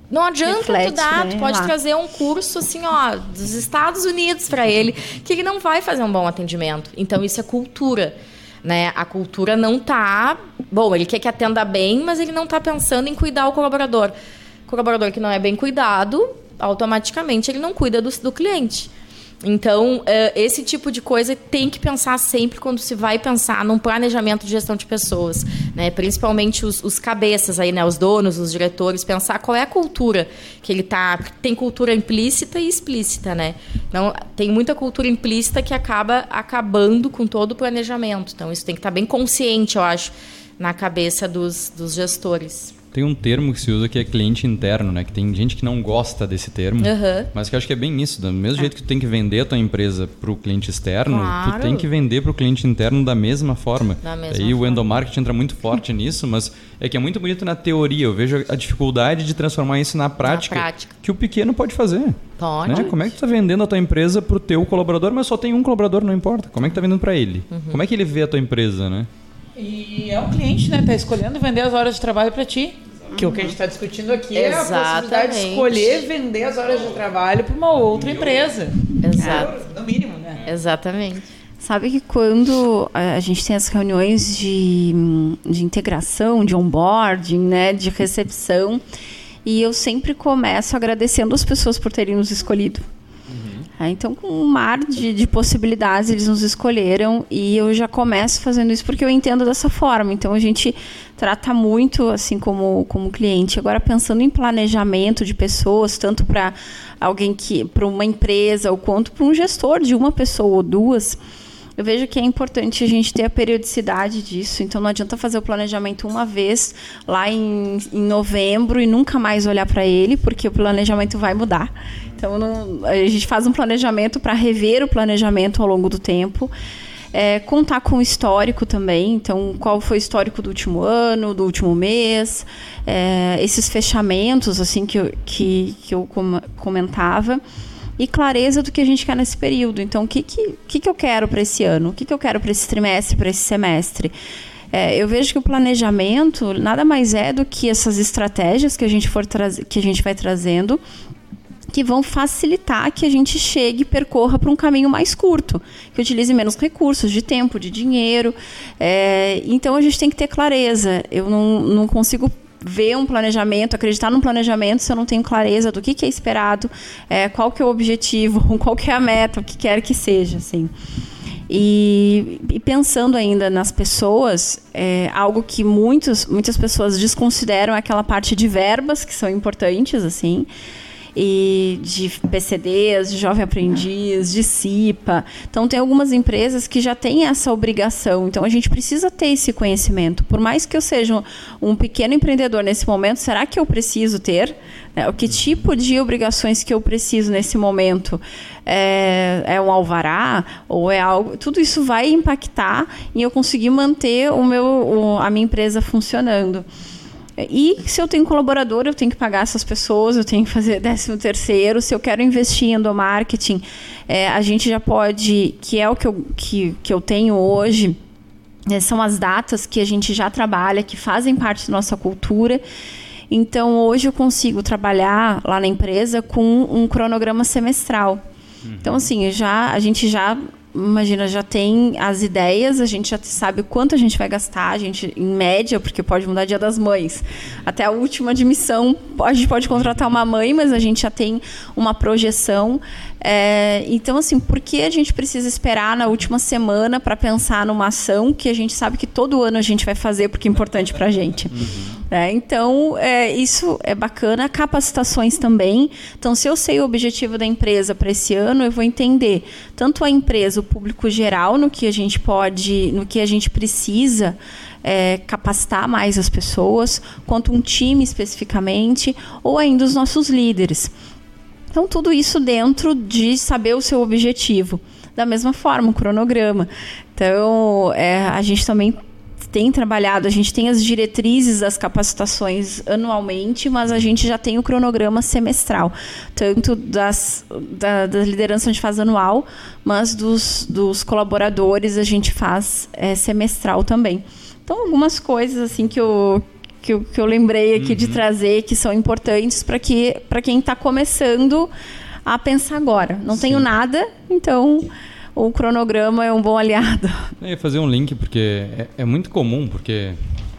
não adianta Reflete, tu dar, né? tu pode trazer um curso assim, ó, dos Estados Unidos para ele, que ele não vai fazer um bom atendimento. Então, isso é cultura né? A cultura não tá, bom, ele quer que atenda bem, mas ele não está pensando em cuidar o colaborador. O colaborador que não é bem cuidado, automaticamente ele não cuida do, do cliente. Então, eh, esse tipo de coisa tem que pensar sempre quando se vai pensar num planejamento de gestão de pessoas, né? Principalmente os, os cabeças aí, né? Os donos, os diretores, pensar qual é a cultura que ele tá. Tem cultura implícita e explícita, né? Então, tem muita cultura implícita que acaba acabando com todo o planejamento. Então, isso tem que estar tá bem consciente, eu acho, na cabeça dos, dos gestores. Tem um termo que se usa que é cliente interno, né? Que tem gente que não gosta desse termo, uhum. mas que acho que é bem isso. Do mesmo é. jeito que tu tem que vender a tua empresa para o cliente externo, claro. tu tem que vender para o cliente interno da mesma forma. Da mesma Aí forma. o endomarketing entra muito forte nisso, mas é que é muito bonito na teoria. Eu vejo a dificuldade de transformar isso na prática, na prática. que o pequeno pode fazer. Pode. Né? Como é que tu está vendendo a tua empresa para o teu colaborador, mas só tem um colaborador, não importa. Como é que tu está vendendo para ele? Uhum. Como é que ele vê a tua empresa, né? E é o cliente, né? Tá escolhendo vender as horas de trabalho para ti. Que o que a gente está discutindo aqui Exatamente. é a possibilidade de escolher vender as horas de trabalho para uma outra empresa. Exato. É, no mínimo, né? Exatamente. Sabe que quando a gente tem as reuniões de, de integração, de onboarding, né, de recepção, e eu sempre começo agradecendo as pessoas por terem nos escolhido. É, então, com um mar de, de, possibilidades, eles nos escolheram e eu já começo fazendo isso porque eu entendo dessa forma. Então, a gente trata muito, assim, como, como cliente. Agora, pensando em planejamento de pessoas, tanto para alguém que, para uma empresa, ou quanto para um gestor de uma pessoa ou duas, eu vejo que é importante a gente ter a periodicidade disso. Então, não adianta fazer o planejamento uma vez lá em, em novembro e nunca mais olhar para ele, porque o planejamento vai mudar. Então, não, a gente faz um planejamento para rever o planejamento ao longo do tempo. É, contar com o histórico também. Então, qual foi o histórico do último ano, do último mês, é, esses fechamentos assim que eu, que, que eu comentava e clareza do que a gente quer nesse período. Então, o que, que, que, que eu quero para esse ano? O que, que eu quero para esse trimestre, para esse semestre? É, eu vejo que o planejamento nada mais é do que essas estratégias que a gente for que a gente vai trazendo que vão facilitar que a gente chegue e percorra para um caminho mais curto, que utilize menos recursos de tempo, de dinheiro. É, então a gente tem que ter clareza. Eu não, não consigo ver um planejamento, acreditar num planejamento se eu não tenho clareza do que, que é esperado, é, qual que é o objetivo, qual que é a meta, o que quer que seja, assim. E, e pensando ainda nas pessoas, é, algo que muitos, muitas pessoas desconsideram é aquela parte de verbas, que são importantes, assim e de PCDs, de jovem aprendiz, de CIPA. Então tem algumas empresas que já têm essa obrigação. Então a gente precisa ter esse conhecimento. Por mais que eu seja um pequeno empreendedor nesse momento, será que eu preciso ter? É, o que tipo de obrigações que eu preciso nesse momento? É, é um alvará ou é algo? Tudo isso vai impactar em eu conseguir manter o meu, a minha empresa funcionando. E se eu tenho colaborador, eu tenho que pagar essas pessoas, eu tenho que fazer décimo terceiro. Se eu quero investir em endomarketing, é, a gente já pode, que é o que eu, que, que eu tenho hoje, é, são as datas que a gente já trabalha, que fazem parte da nossa cultura. Então, hoje eu consigo trabalhar lá na empresa com um cronograma semestral. Uhum. Então, assim, já, a gente já imagina, já tem as ideias, a gente já sabe quanto a gente vai gastar, a gente, em média, porque pode mudar dia das mães. Até a última admissão, a gente pode contratar uma mãe, mas a gente já tem uma projeção. É, então, assim, por que a gente precisa esperar na última semana para pensar numa ação que a gente sabe que todo ano a gente vai fazer porque é importante para a gente? Uhum. É, então, é, isso é bacana. Capacitações também. Então, se eu sei o objetivo da empresa para esse ano, eu vou entender tanto a empresa, o público geral, no que a gente pode, no que a gente precisa. É, capacitar mais as pessoas, quanto um time especificamente, ou ainda os nossos líderes. Então, tudo isso dentro de saber o seu objetivo. Da mesma forma, o cronograma. Então, é, a gente também tem trabalhado, a gente tem as diretrizes das capacitações anualmente, mas a gente já tem o cronograma semestral, tanto das, da, da liderança a gente faz anual, mas dos, dos colaboradores a gente faz é, semestral também. Então, algumas coisas assim que eu, que eu, que eu lembrei aqui uhum. de trazer que são importantes para que, quem está começando a pensar agora. Não Sim. tenho nada, então o cronograma é um bom aliado. Eu ia fazer um link, porque é, é, muito comum, porque,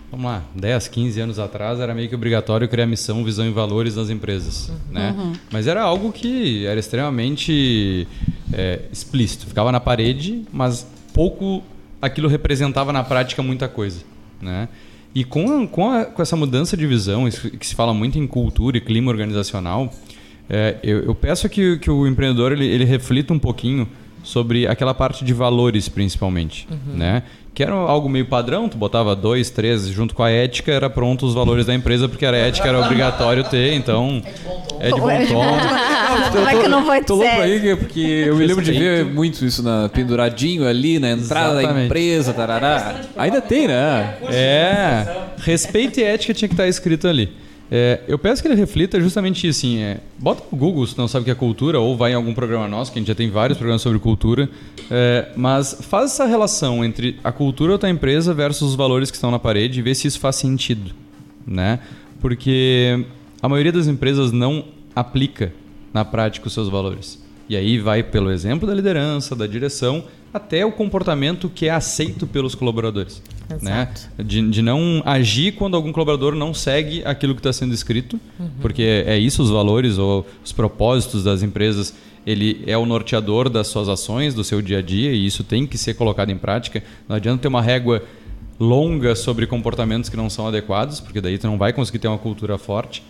vamos lá, 10, 15 anos atrás era meio que obrigatório criar missão, visão e valores nas empresas. Uhum. Né? Uhum. Mas era algo que era extremamente é, explícito. Ficava na parede, mas pouco aquilo representava na prática muita coisa. Né? E com, com, a, com essa mudança de visão, que se fala muito em cultura e clima organizacional, é, eu, eu, peço que, que o empreendedor ele, ele, reflita um pouquinho sobre aquela parte de valores, principalmente. Uhum. Né? Que era algo meio padrão, tu botava dois, três, junto com a ética, era pronto os valores da empresa, porque a ética era obrigatório ter, então. É de bom tom. É de bom tom. Como é que não vai Tô louco aí, porque eu me lembro de ver muito isso na, penduradinho ali na entrada Exatamente. da empresa, tarará. Ainda tem, né? É. Respeito e ética tinha que estar escrito ali. É, eu peço que ele reflita justamente assim, é, bota no Google se não sabe o que é cultura, ou vai em algum programa nosso, que a gente já tem vários programas sobre cultura, é, mas faz essa relação entre a cultura da empresa versus os valores que estão na parede e vê se isso faz sentido, né? Porque a maioria das empresas não aplica na prática os seus valores. E aí vai pelo exemplo da liderança, da direção, até o comportamento que é aceito pelos colaboradores. Né? De, de não agir quando algum colaborador não segue aquilo que está sendo escrito, uhum. porque é isso os valores ou os propósitos das empresas. Ele é o norteador das suas ações, do seu dia a dia, e isso tem que ser colocado em prática. Não adianta ter uma régua longa sobre comportamentos que não são adequados, porque daí tu não vai conseguir ter uma cultura forte.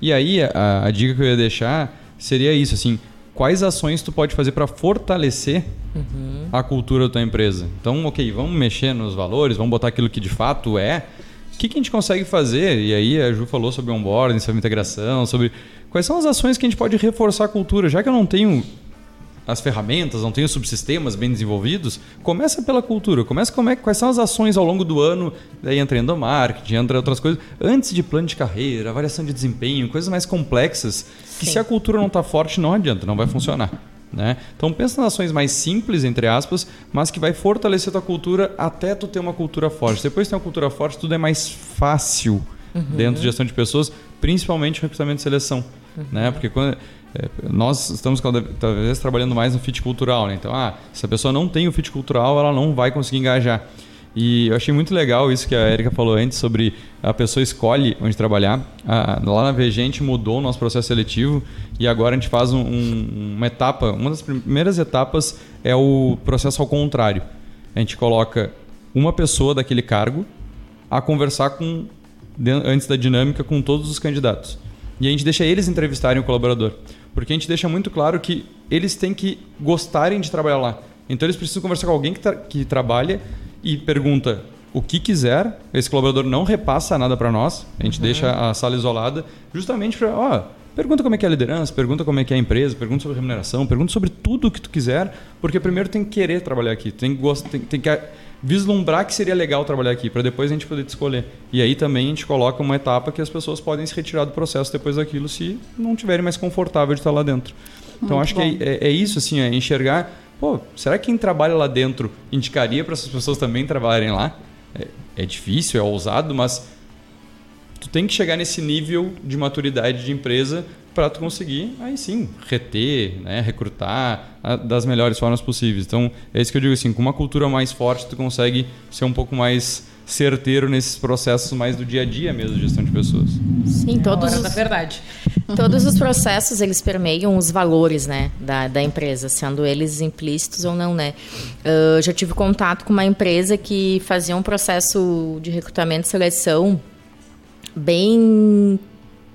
E aí a, a dica que eu ia deixar seria isso, assim, quais ações tu pode fazer para fortalecer uhum. a cultura da tua empresa. Então, ok, vamos mexer nos valores, vamos botar aquilo que de fato é. O que, que a gente consegue fazer? E aí a Ju falou sobre onboarding, sobre integração, sobre quais são as ações que a gente pode reforçar a cultura. Já que eu não tenho as ferramentas, não tenho subsistemas bem desenvolvidos, começa pela cultura. Começa como é, quais são as ações ao longo do ano, daí entra endomarketing, entra outras coisas, antes de plano de carreira, avaliação de desempenho, coisas mais complexas, que se a cultura não está forte, não adianta, não vai funcionar. Né? Então pensa nas ações mais simples, entre aspas, mas que vai fortalecer a tua cultura até tu ter uma cultura forte. Depois de ter uma cultura forte, tudo é mais fácil uhum. dentro de gestão de pessoas, principalmente recrutamento e seleção. Uhum. Né? Porque quando, é, nós estamos talvez trabalhando mais no fit cultural, né? Então, ah, se a pessoa não tem o fit cultural, ela não vai conseguir engajar. E eu achei muito legal isso que a Erika falou antes sobre a pessoa escolhe onde trabalhar. Ah, lá na VG a gente mudou o nosso processo seletivo e agora a gente faz um, um, uma etapa, uma das primeiras etapas é o processo ao contrário. A gente coloca uma pessoa daquele cargo a conversar com antes da dinâmica com todos os candidatos. E a gente deixa eles entrevistarem o colaborador. Porque a gente deixa muito claro que eles têm que gostarem de trabalhar lá. Então eles precisam conversar com alguém que, tra que trabalha e pergunta o que quiser. Esse colaborador não repassa nada para nós. A gente uhum. deixa a sala isolada justamente para, ó, pergunta como é que é a liderança, pergunta como é que é a empresa, pergunta sobre remuneração, pergunta sobre tudo o que tu quiser, porque primeiro tem que querer trabalhar aqui, tem que, tem, tem que vislumbrar que seria legal trabalhar aqui, para depois a gente poder escolher. E aí também a gente coloca uma etapa que as pessoas podem se retirar do processo depois daquilo se não tiverem mais confortável de estar lá dentro. Então Muito acho bom. que é, é, é, isso, assim, é enxergar, pô, será que quem trabalha lá dentro indicaria para essas pessoas também trabalharem lá? É, é difícil, é ousado, mas tu tem que chegar nesse nível de maturidade de empresa para tu conseguir, aí sim, reter, né, recrutar a, das melhores formas possíveis. Então, é isso que eu digo assim, com uma cultura mais forte, tu consegue ser um pouco mais certeiro nesses processos mais do dia a dia mesmo de gestão de pessoas. Sim, é todos os, verdade. Todos os processos eles permeiam os valores, né, da, da empresa, sendo eles implícitos ou não, né. Uh, já tive contato com uma empresa que fazia um processo de recrutamento e seleção bem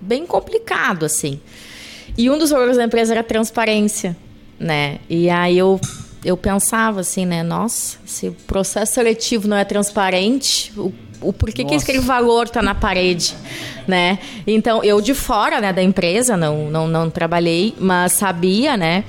bem complicado, assim. E um dos valores da empresa era transparência, né? E aí eu, eu pensava assim, né? Nossa, se o processo seletivo não é transparente, o o porquê Nossa. que aquele valor está na parede, né? Então, eu de fora, né, da empresa, não, não, não trabalhei, mas sabia, né?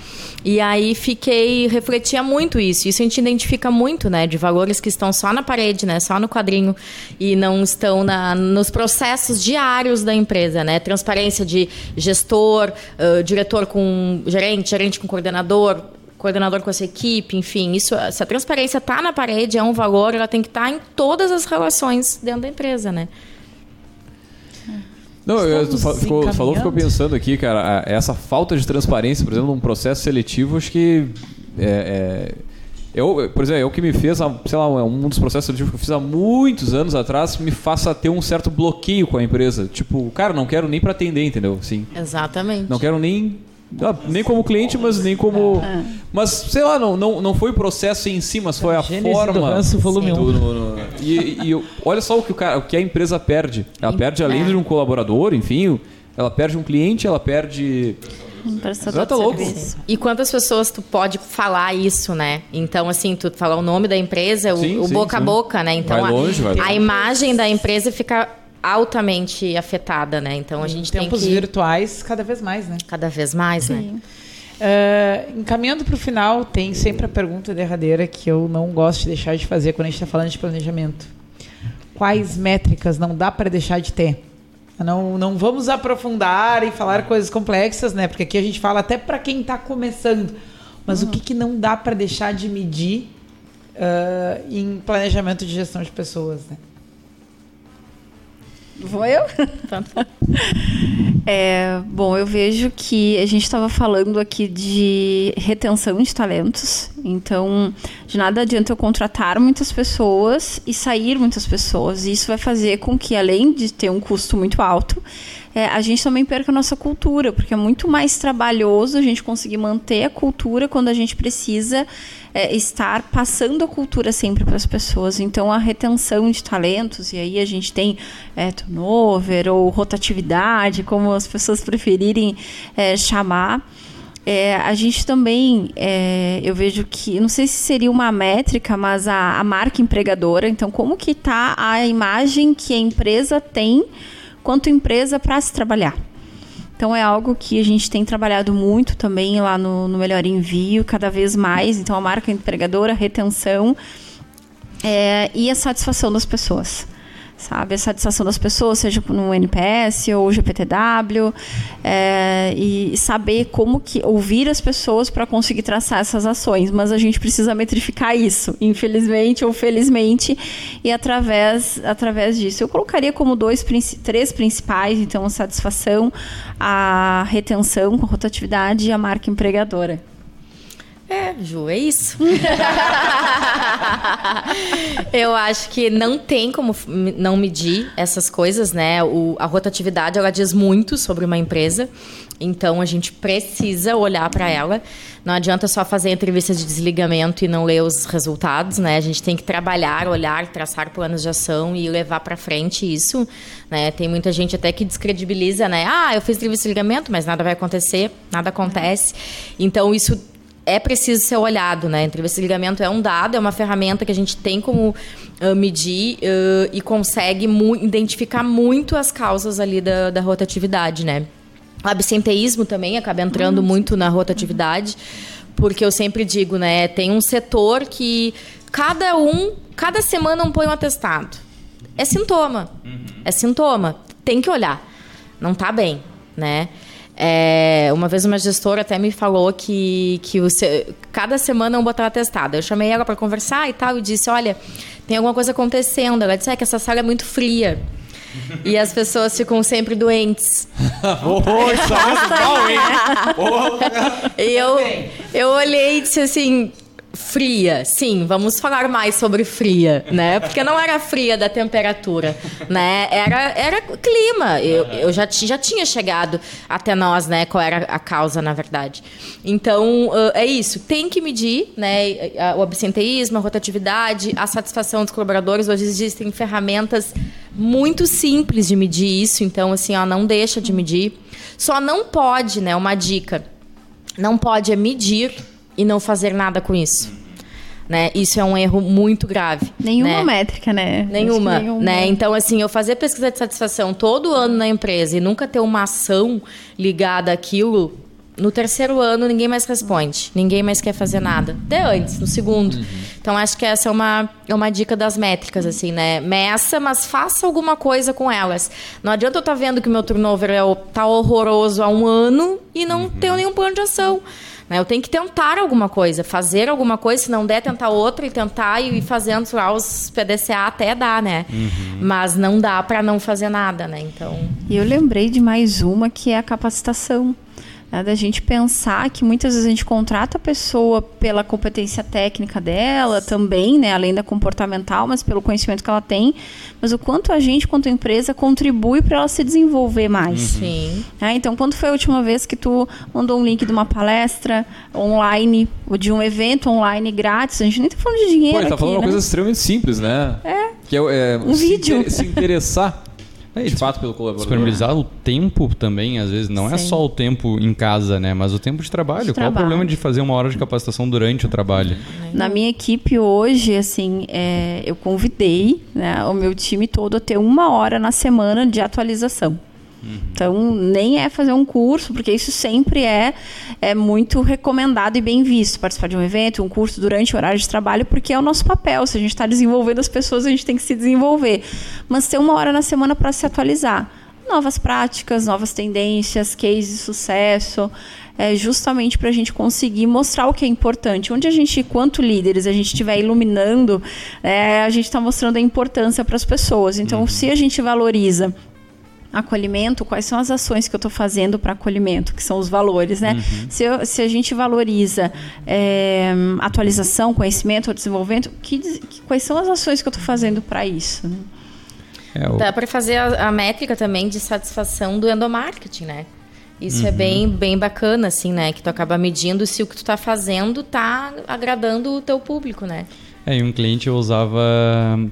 E aí fiquei, refletia muito isso. Isso a gente identifica muito, né? De valores que estão só na parede, né? Só no quadrinho e não estão na, nos processos diários da empresa, né? Transparência de gestor, uh, diretor com gerente, gerente com coordenador, coordenador com essa equipe, enfim, isso, se a transparência está na parede, é um valor, ela tem que estar tá em todas as relações dentro da empresa, né? Não, eu, tu ficou, falou, ficou pensando aqui, cara, essa falta de transparência, por exemplo, num processo seletivo, acho que é, é, eu, por exemplo, é o que me fez, sei lá, um dos processos seletivos que eu fiz há muitos anos atrás, me faça ter um certo bloqueio com a empresa. Tipo, cara, não quero nem para atender, entendeu? Sim. Exatamente. Não quero nem nem como cliente, mas nem como. É. Mas, sei lá, não, não, não foi o processo em si, mas foi a, a forma. Do ranço, volume do, no, no, e, e olha só o que, o, cara, o que a empresa perde. Ela perde, além é. de um colaborador, enfim, ela perde um cliente, ela perde. Um tá louco. E quantas pessoas tu pode falar isso, né? Então, assim, tu falar o nome da empresa, o, sim, o sim, boca sim. a boca, né? Então, vai longe, a, vai longe. a imagem da empresa fica altamente afetada, né? Então a gente tempos tem que... virtuais cada vez mais, né? Cada vez mais, né? Sim. né? Uh, encaminhando para o final, tem sempre a pergunta derradeira que eu não gosto de deixar de fazer quando a gente está falando de planejamento. Quais métricas não dá para deixar de ter? Não, não vamos aprofundar e falar coisas complexas, né? Porque aqui a gente fala até para quem está começando. Mas uhum. o que, que não dá para deixar de medir uh, em planejamento de gestão de pessoas, né? Vou eu? é, bom, eu vejo que a gente estava falando aqui de retenção de talentos. Então, de nada adianta eu contratar muitas pessoas e sair muitas pessoas. E isso vai fazer com que, além de ter um custo muito alto, é, a gente também perca a nossa cultura, porque é muito mais trabalhoso a gente conseguir manter a cultura quando a gente precisa é, estar passando a cultura sempre para as pessoas. Então, a retenção de talentos, e aí a gente tem é, turnover ou rotatividade, como as pessoas preferirem é, chamar. É, a gente também, é, eu vejo que, não sei se seria uma métrica, mas a, a marca empregadora. Então, como que está a imagem que a empresa tem quanto empresa para se trabalhar? Então é algo que a gente tem trabalhado muito também lá no, no Melhor Envio, cada vez mais. Então a marca empregadora, retenção é, e a satisfação das pessoas sabe? A satisfação das pessoas, seja no NPS ou GPTW, é, e saber como que ouvir as pessoas para conseguir traçar essas ações. Mas a gente precisa metrificar isso, infelizmente ou felizmente, e através, através disso. Eu colocaria como dois, três principais, então a satisfação, a retenção com rotatividade e a marca empregadora. É, Ju, é isso. eu acho que não tem como não medir essas coisas, né? O, a rotatividade, ela diz muito sobre uma empresa. Então, a gente precisa olhar para ela. Não adianta só fazer entrevistas de desligamento e não ler os resultados, né? A gente tem que trabalhar, olhar, traçar planos de ação e levar para frente isso, né? Tem muita gente até que descredibiliza, né? Ah, eu fiz entrevista de desligamento, mas nada vai acontecer, nada acontece. Então, isso é preciso ser olhado, né? Entrevista de ligamento é um dado, é uma ferramenta que a gente tem como uh, medir uh, e consegue mu identificar muito as causas ali da, da rotatividade, né? O absenteísmo também acaba entrando uhum. muito na rotatividade, porque eu sempre digo, né? Tem um setor que cada um, cada semana um põe um atestado. É sintoma. Uhum. É sintoma. Tem que olhar. Não tá bem, né? É, uma vez uma gestora até me falou que, que o, cada semana um botar atestado. Eu chamei ela para conversar e tal e disse: Olha, tem alguma coisa acontecendo. Ela disse: É que essa sala é muito fria. e as pessoas ficam sempre doentes. oh, isso é mal, hein? e eu, eu olhei e disse assim: fria, sim, vamos falar mais sobre fria, né? Porque não era fria da temperatura, né? Era, era clima. Eu, eu já, já tinha chegado até nós, né? Qual era a causa, na verdade. Então, é isso. Tem que medir, né? O absenteísmo, a rotatividade, a satisfação dos colaboradores. Hoje existem ferramentas muito simples de medir isso. Então, assim, ó, não deixa de medir. Só não pode, né? Uma dica. Não pode é medir e não fazer nada com isso. Né? Isso é um erro muito grave. Nenhuma né? métrica, né? Nenhuma, nenhuma, né? Então, assim, eu fazer pesquisa de satisfação todo ano na empresa e nunca ter uma ação ligada àquilo, no terceiro ano ninguém mais responde, ninguém mais quer fazer nada. Até antes, no segundo. Uhum. Então, acho que essa é uma, é uma dica das métricas, assim, né? Meça, mas faça alguma coisa com elas. Não adianta eu estar tá vendo que o meu turnover é, tá horroroso há um ano e não uhum. tenho nenhum plano de ação. Né? Eu tenho que tentar alguma coisa, fazer alguma coisa, se não der, tentar outra e tentar e ir fazendo lá os PDCA até dar, né? Uhum. Mas não dá para não fazer nada, né? Então. E eu lembrei de mais uma que é a capacitação. Né, da gente pensar que muitas vezes a gente contrata a pessoa pela competência técnica dela também, né, além da comportamental, mas pelo conhecimento que ela tem, mas o quanto a gente, quanto empresa, contribui para ela se desenvolver mais. Uhum. Sim. É, então, quando foi a última vez que tu mandou um link de uma palestra online, ou de um evento online grátis? A gente nem está falando de dinheiro. Pô, ele tá falando né? uma coisa extremamente simples, né? É. Que é, é um se vídeo. Inter se interessar é, de fato, pelo colaborador. Disponibilizar o tempo também, às vezes, não é Sim. é só o tempo em casa, né? Mas o tempo de trabalho. De Qual trabalho. o problema de fazer uma hora de capacitação durante o trabalho? Na minha equipe hoje, assim, é, eu convidei né, o meu time todo a ter uma hora na semana de atualização. Então, nem é fazer um curso, porque isso sempre é, é muito recomendado e bem visto. Participar de um evento, um curso durante o horário de trabalho, porque é o nosso papel. Se a gente está desenvolvendo as pessoas, a gente tem que se desenvolver. Mas ter uma hora na semana para se atualizar. Novas práticas, novas tendências, cases de sucesso, é justamente para a gente conseguir mostrar o que é importante. Onde a gente, quanto líderes, a gente estiver iluminando, é, a gente está mostrando a importância para as pessoas. Então, uhum. se a gente valoriza acolhimento, quais são as ações que eu estou fazendo para acolhimento, que são os valores, né? Uhum. Se, eu, se, a gente valoriza é, atualização, conhecimento, desenvolvimento, que, que, quais são as ações que eu estou fazendo para isso? Né? É, o... Dá para fazer a, a, métrica também de satisfação do endomarketing, né? Isso é uhum. é bem, bem bacana, assim, né? Que tu acaba medindo se o que tu está fazendo está agradando o teu público, né? É, e um cliente usava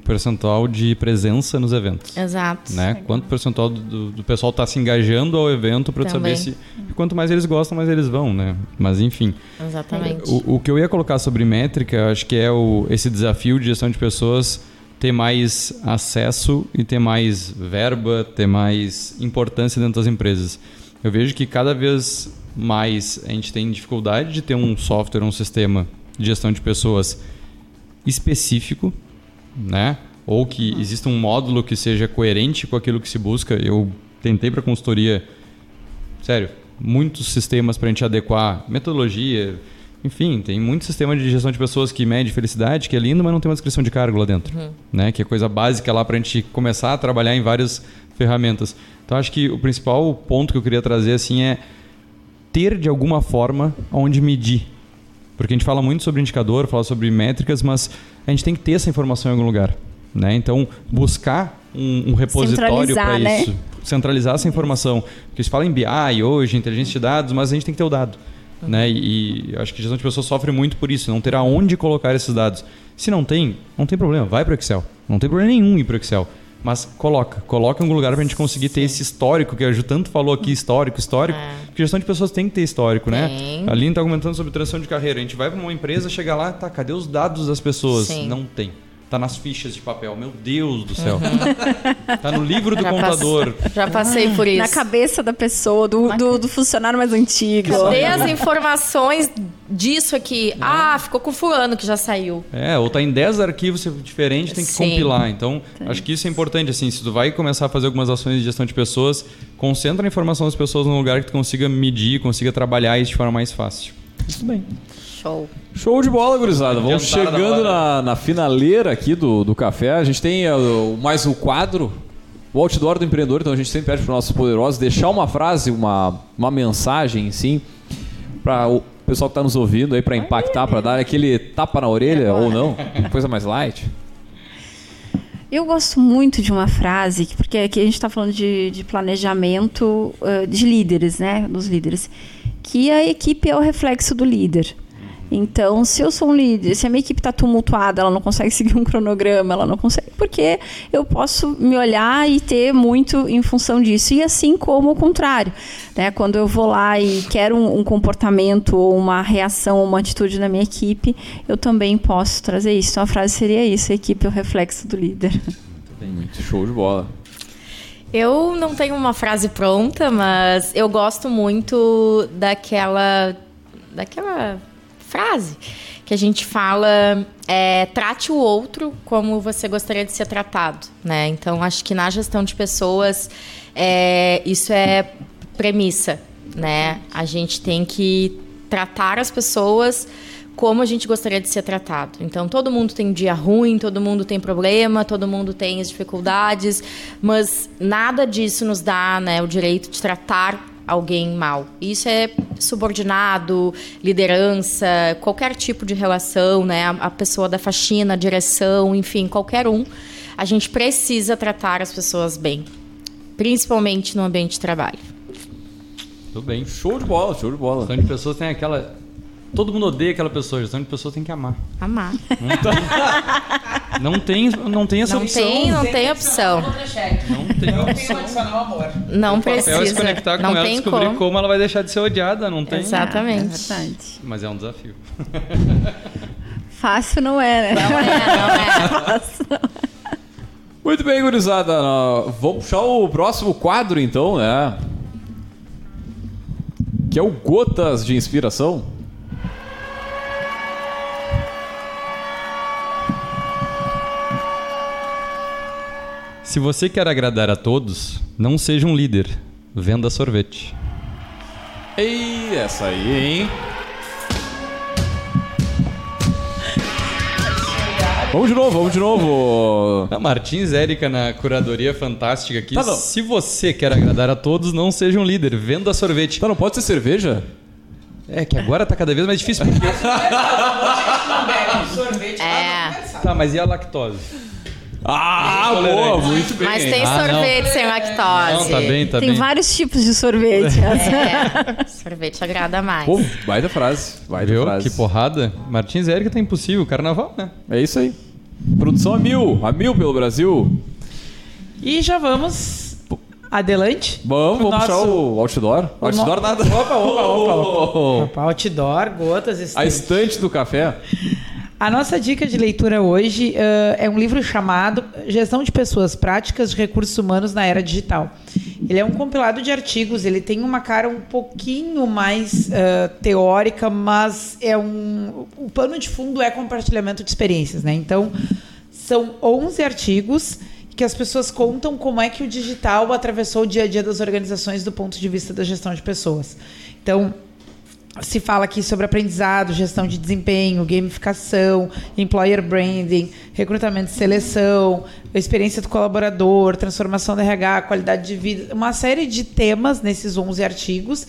percentual de presença nos eventos. Exato. Né? Quanto percentual do, do pessoal está se engajando ao evento para saber se. Quanto mais eles gostam, mais eles vão, né? Mas enfim. Exatamente. O, o que eu ia colocar sobre métrica, acho que é o, esse desafio de gestão de pessoas ter mais acesso e ter mais verba, ter mais importância dentro das empresas. Eu vejo que cada vez mais a gente tem dificuldade de ter um software, um sistema de gestão de pessoas específico, né? Ou que exista um módulo que seja coerente com aquilo que se busca. Eu tentei para consultoria, sério, muitos sistemas para a gente adequar metodologia. Enfim, tem muito sistema de gestão de pessoas que mede felicidade, que é lindo, mas não tem uma descrição de cargo lá dentro. Uhum. Né? Que é coisa básica lá para a gente começar a trabalhar em várias ferramentas. Então, acho que o principal ponto que eu queria trazer assim é ter de alguma forma onde medir Porque a gente fala muito sobre indicador, fala sobre métricas, mas a gente tem que ter essa informação em algum lugar. Né? Então, buscar um, um repositório para Centralizar, isso. né? Centralizar essa informação. Porque se fala em BI hoje, inteligência de dados, mas a gente tem que ter o dado. Né? E, e acho que gestão de pessoas sofre muito por isso, não ter aonde colocar esses dados. Se não tem, não tem problema, vai para o Excel. Não tem problema nenhum ir para o Excel. Mas coloca, coloca em algum lugar para a gente conseguir ter esse histórico, que a Ju tanto falou aqui, histórico, histórico. Porque gestão de pessoas tem que ter histórico, né? Tem. A Aline está comentando sobre transição de carreira. A gente vai para uma empresa, chega lá, tá, cadê os dados das pessoas? Sim. Não tem. Tá nas fichas de papel. Meu Deus do céu. Tá no livro do Já contador. passe- Já passei por isso. Na cabeça da pessoa, do, do, do funcionário mais antigo. Cadê as informações disso aqui? Ah, ficou com fulano que já saiu. É, ou tá em 10 arquivos diferentes, tem que Sim. compilar. Então, acho que isso é importante, assim, se tu vai começar a fazer algumas ações de gestão de pessoas, concentra a informação das pessoas num lugar que tu consiga medir, consiga trabalhar isso de forma mais fácil. Muito bem. Show. Show de bola, gurizada. Vamos chegando hora. na, na finaleira aqui do, do café. A gente tem o- mais o quadro, o outdoor do empreendedor. Então a gente sempre pede para os nossos poderosos deixar uma frase, uma, uma mensagem, sim, para o pessoal que está nos ouvindo aí, para impactar, para dar aquele tapa na orelha ou não. Coisa mais light. Eu gosto muito de uma frase, que- porque aqui a gente está falando de, de planejamento eh, de líderes, né? Dos líderes. Que a equipe é o reflexo do líder. Então, se eu sou um líder, se a minha equipe está tumultuada, ela não consegue seguir um cronograma, ela não consegue, porque eu posso me olhar e ter muito em função disso. E assim como o contrário. Né? Quando eu vou lá e quero um, um comportamento ou uma reação ou uma atitude na minha equipe, eu também posso trazer isso. Então, a frase seria isso: a equipe é o reflexo do líder. Muito show de bola. Eu não tenho uma frase pronta, mas eu gosto muito daquela daquela frase que a gente fala é, trate o outro como você gostaria de ser tratado, né? Então acho que na gestão de pessoas é, isso é premissa, né? A gente tem que tratar as pessoas como a gente gostaria de ser tratado. Então, todo mundo tem dia ruim, todo mundo tem problema, todo mundo tem as dificuldades, mas nada disso nos dá né, o direito de tratar alguém mal. Isso é subordinado, liderança, qualquer tipo de relação, né? A, a pessoa da faxina, a direção, enfim, qualquer um. A gente precisa tratar as pessoas bem, principalmente no ambiente de trabalho. Tudo bem. Show de bola, show de bola. Gestão de pessoas tem aquela. Todo mundo odeia aquela pessoa. Gestão de pessoas tem que amar. Amar. Não tem, não tem essa Não opção. tem, não tem opção. Não tem opção. condicionar o amor. Não papel é se precisa. conectar com Não ela e tem descobrir como. como. ela vai deixar de ser odiada. Não tem. Exatamente. É verdade. Mas é um desafio. Fácil não é, né? Não é, não é. Muito bem, gurizada. Vamos puxar o próximo quadro, então, né? Que é o Gotas de Inspiração. Se você quer agradar a todos, não seja um líder. Venda sorvete. Ei, essa aí, hein? Vamos de novo, vamos de novo. A Martins Érica na curadoria fantástica aqui. Tá. Se você quer agradar a todos, não seja um líder. Venda sorvete. Tá, não pode ser cerveja? É que agora tá cada vez mais difícil. Porque... Sorvete. É. tá, mas e a lactose? Ah, boa, muito bem. Mas tem Ah, não. sorvete sem lactose. Não, tá bem, tá Tem bem. vários tipos de sorvete. É. Sorvete agrada mais. Pô, baita frase, baita Viu? frase. Que porrada. Martins Érica tá impossível. Carnaval, né? É isso aí. Produção a mil, a mil pelo Brasil. E já vamos adelante. Vamos, vamos puxar nosso- o outdoor. o outdoor no- nada. Opa, opa, opa, Opa, outdoor, gotas, A estante. estante do café. A nossa dica de leitura hoje eh, é um livro chamado Gestão de Pessoas Práticas de Recursos Humanos na Era Digital. Ele é um compilado de artigos, ele tem uma cara um pouquinho mais eh, teórica, mas é um o pano de fundo é compartilhamento de experiências, né? Então, são 11 artigos que as pessoas contam como é que o digital atravessou o dia a dia das organizações do ponto de vista da gestão de pessoas. Então, se fala aqui sobre aprendizado, gestão de desempenho, gamificação, employer branding, recrutamento e seleção, experiência do colaborador, transformação da RH, qualidade de vida, uma série de temas nesses 11 artigos.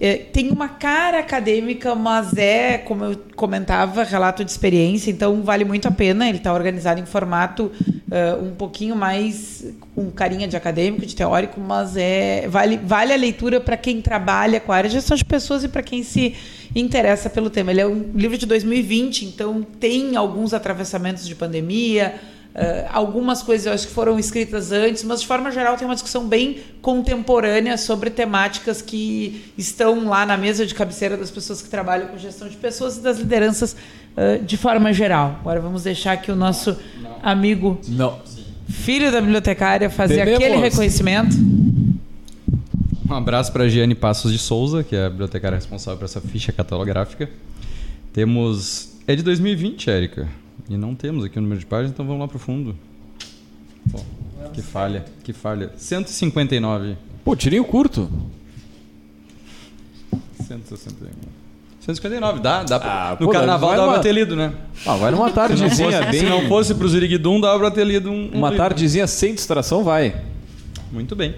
É, tem uma cara acadêmica, mas é, como eu comentava, relato de experiência, então vale muito a pena. Ele está organizado em formato uh, um pouquinho mais com carinha de acadêmico, de teórico, mas é vale, vale a leitura para quem trabalha com a área de gestão de pessoas e para quem se interessa pelo tema. Ele é um livro de 2020, então tem alguns atravessamentos de pandemia Uh, algumas coisas eu acho que foram escritas antes, mas de forma geral tem uma discussão bem contemporânea sobre temáticas que estão lá na mesa de cabeceira das pessoas que trabalham com gestão de pessoas e das lideranças uh, de forma geral. Agora vamos deixar aqui o nosso Não. amigo, Não. filho da bibliotecária, fazer Devemos. aquele reconhecimento. Um abraço para a Giane Passos de Souza, que é a bibliotecária responsável por essa ficha catalográfica. Temos. É de 2020, Érica. E não temos aqui o número de páginas, então vamos lá para o fundo. Pô, que falha, que falha. 159. Pô, tirinho curto. 161. 159, dá, dá pra, ah, No pô, carnaval dava numa... pra ter lido, né? Ah, vai numa tardezinha bem. Se não fosse pro Ziriguidum, dava pra ter lido um. um uma livro. tardezinha sem distração, vai. Muito bem.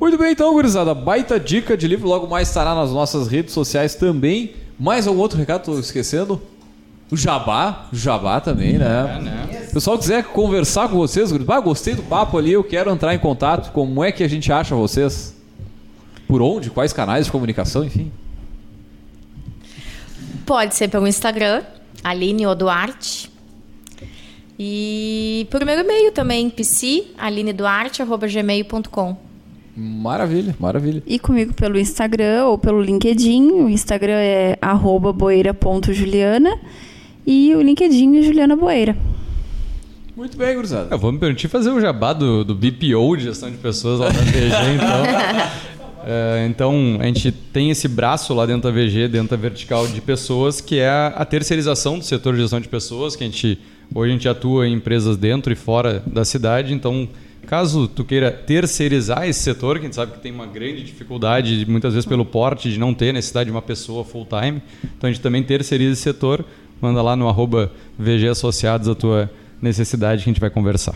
Muito bem, então, gurizada. Baita dica de livro. Logo mais estará nas nossas redes sociais também. Mais algum outro recado? Tô esquecendo? O Jabá, o Jabá também, né? É, né? O pessoal quiser conversar com vocês, ah, gostei do papo ali, eu quero entrar em contato. Como é que a gente acha vocês? Por onde? Quais canais de comunicação, enfim? Pode ser pelo Instagram, Aline Oduarte. E por meu e-mail também, psi.alineduarte.gmail.com. Maravilha, maravilha. E comigo pelo Instagram ou pelo LinkedIn. O Instagram é boeira.juliana e o LinkedIn Juliana Boeira. Muito bem, gurizada. Eu vou me permitir fazer o jabá do, do BPO de gestão de pessoas lá da VG, então. é, então, a gente tem esse braço lá dentro da VG, dentro da vertical de pessoas, que é a, a terceirização do setor de gestão de pessoas, que a gente hoje a gente atua em empresas dentro e fora da cidade, então caso tu queira terceirizar esse setor, que a gente sabe que tem uma grande dificuldade, muitas vezes pelo porte, de não ter necessidade de uma pessoa full time, então a gente também terceiriza esse setor manda lá no arroba VG Associados a tua necessidade que a gente vai conversar.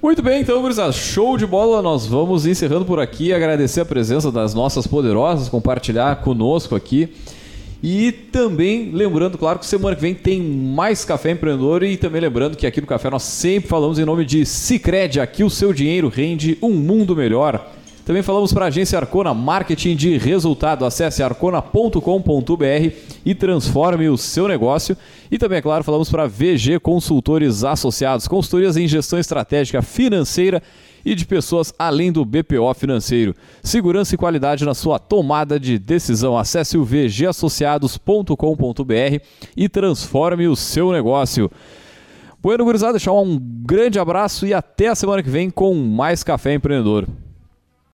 Muito bem, então, gurizada, show de bola. Nós vamos encerrando por aqui. Agradecer a presença das nossas poderosas, compartilhar conosco aqui. E também lembrando, claro, que semana que vem tem mais Café Empreendedor e também lembrando que aqui no Café nós sempre falamos em nome de Cicred, aqui o seu dinheiro rende um mundo melhor. Também falamos para a agência Arcona Marketing de Resultado. Acesse arcona.com.br e transforme o seu negócio. E também, é claro, falamos para VG Consultores Associados, consultorias em gestão estratégica financeira e de pessoas além do BPO financeiro. Segurança e qualidade na sua tomada de decisão. Acesse o vgassociados.com.br e transforme o seu negócio. Bueno, gurizada, deixar um grande abraço e até a semana que vem com mais Café Empreendedor.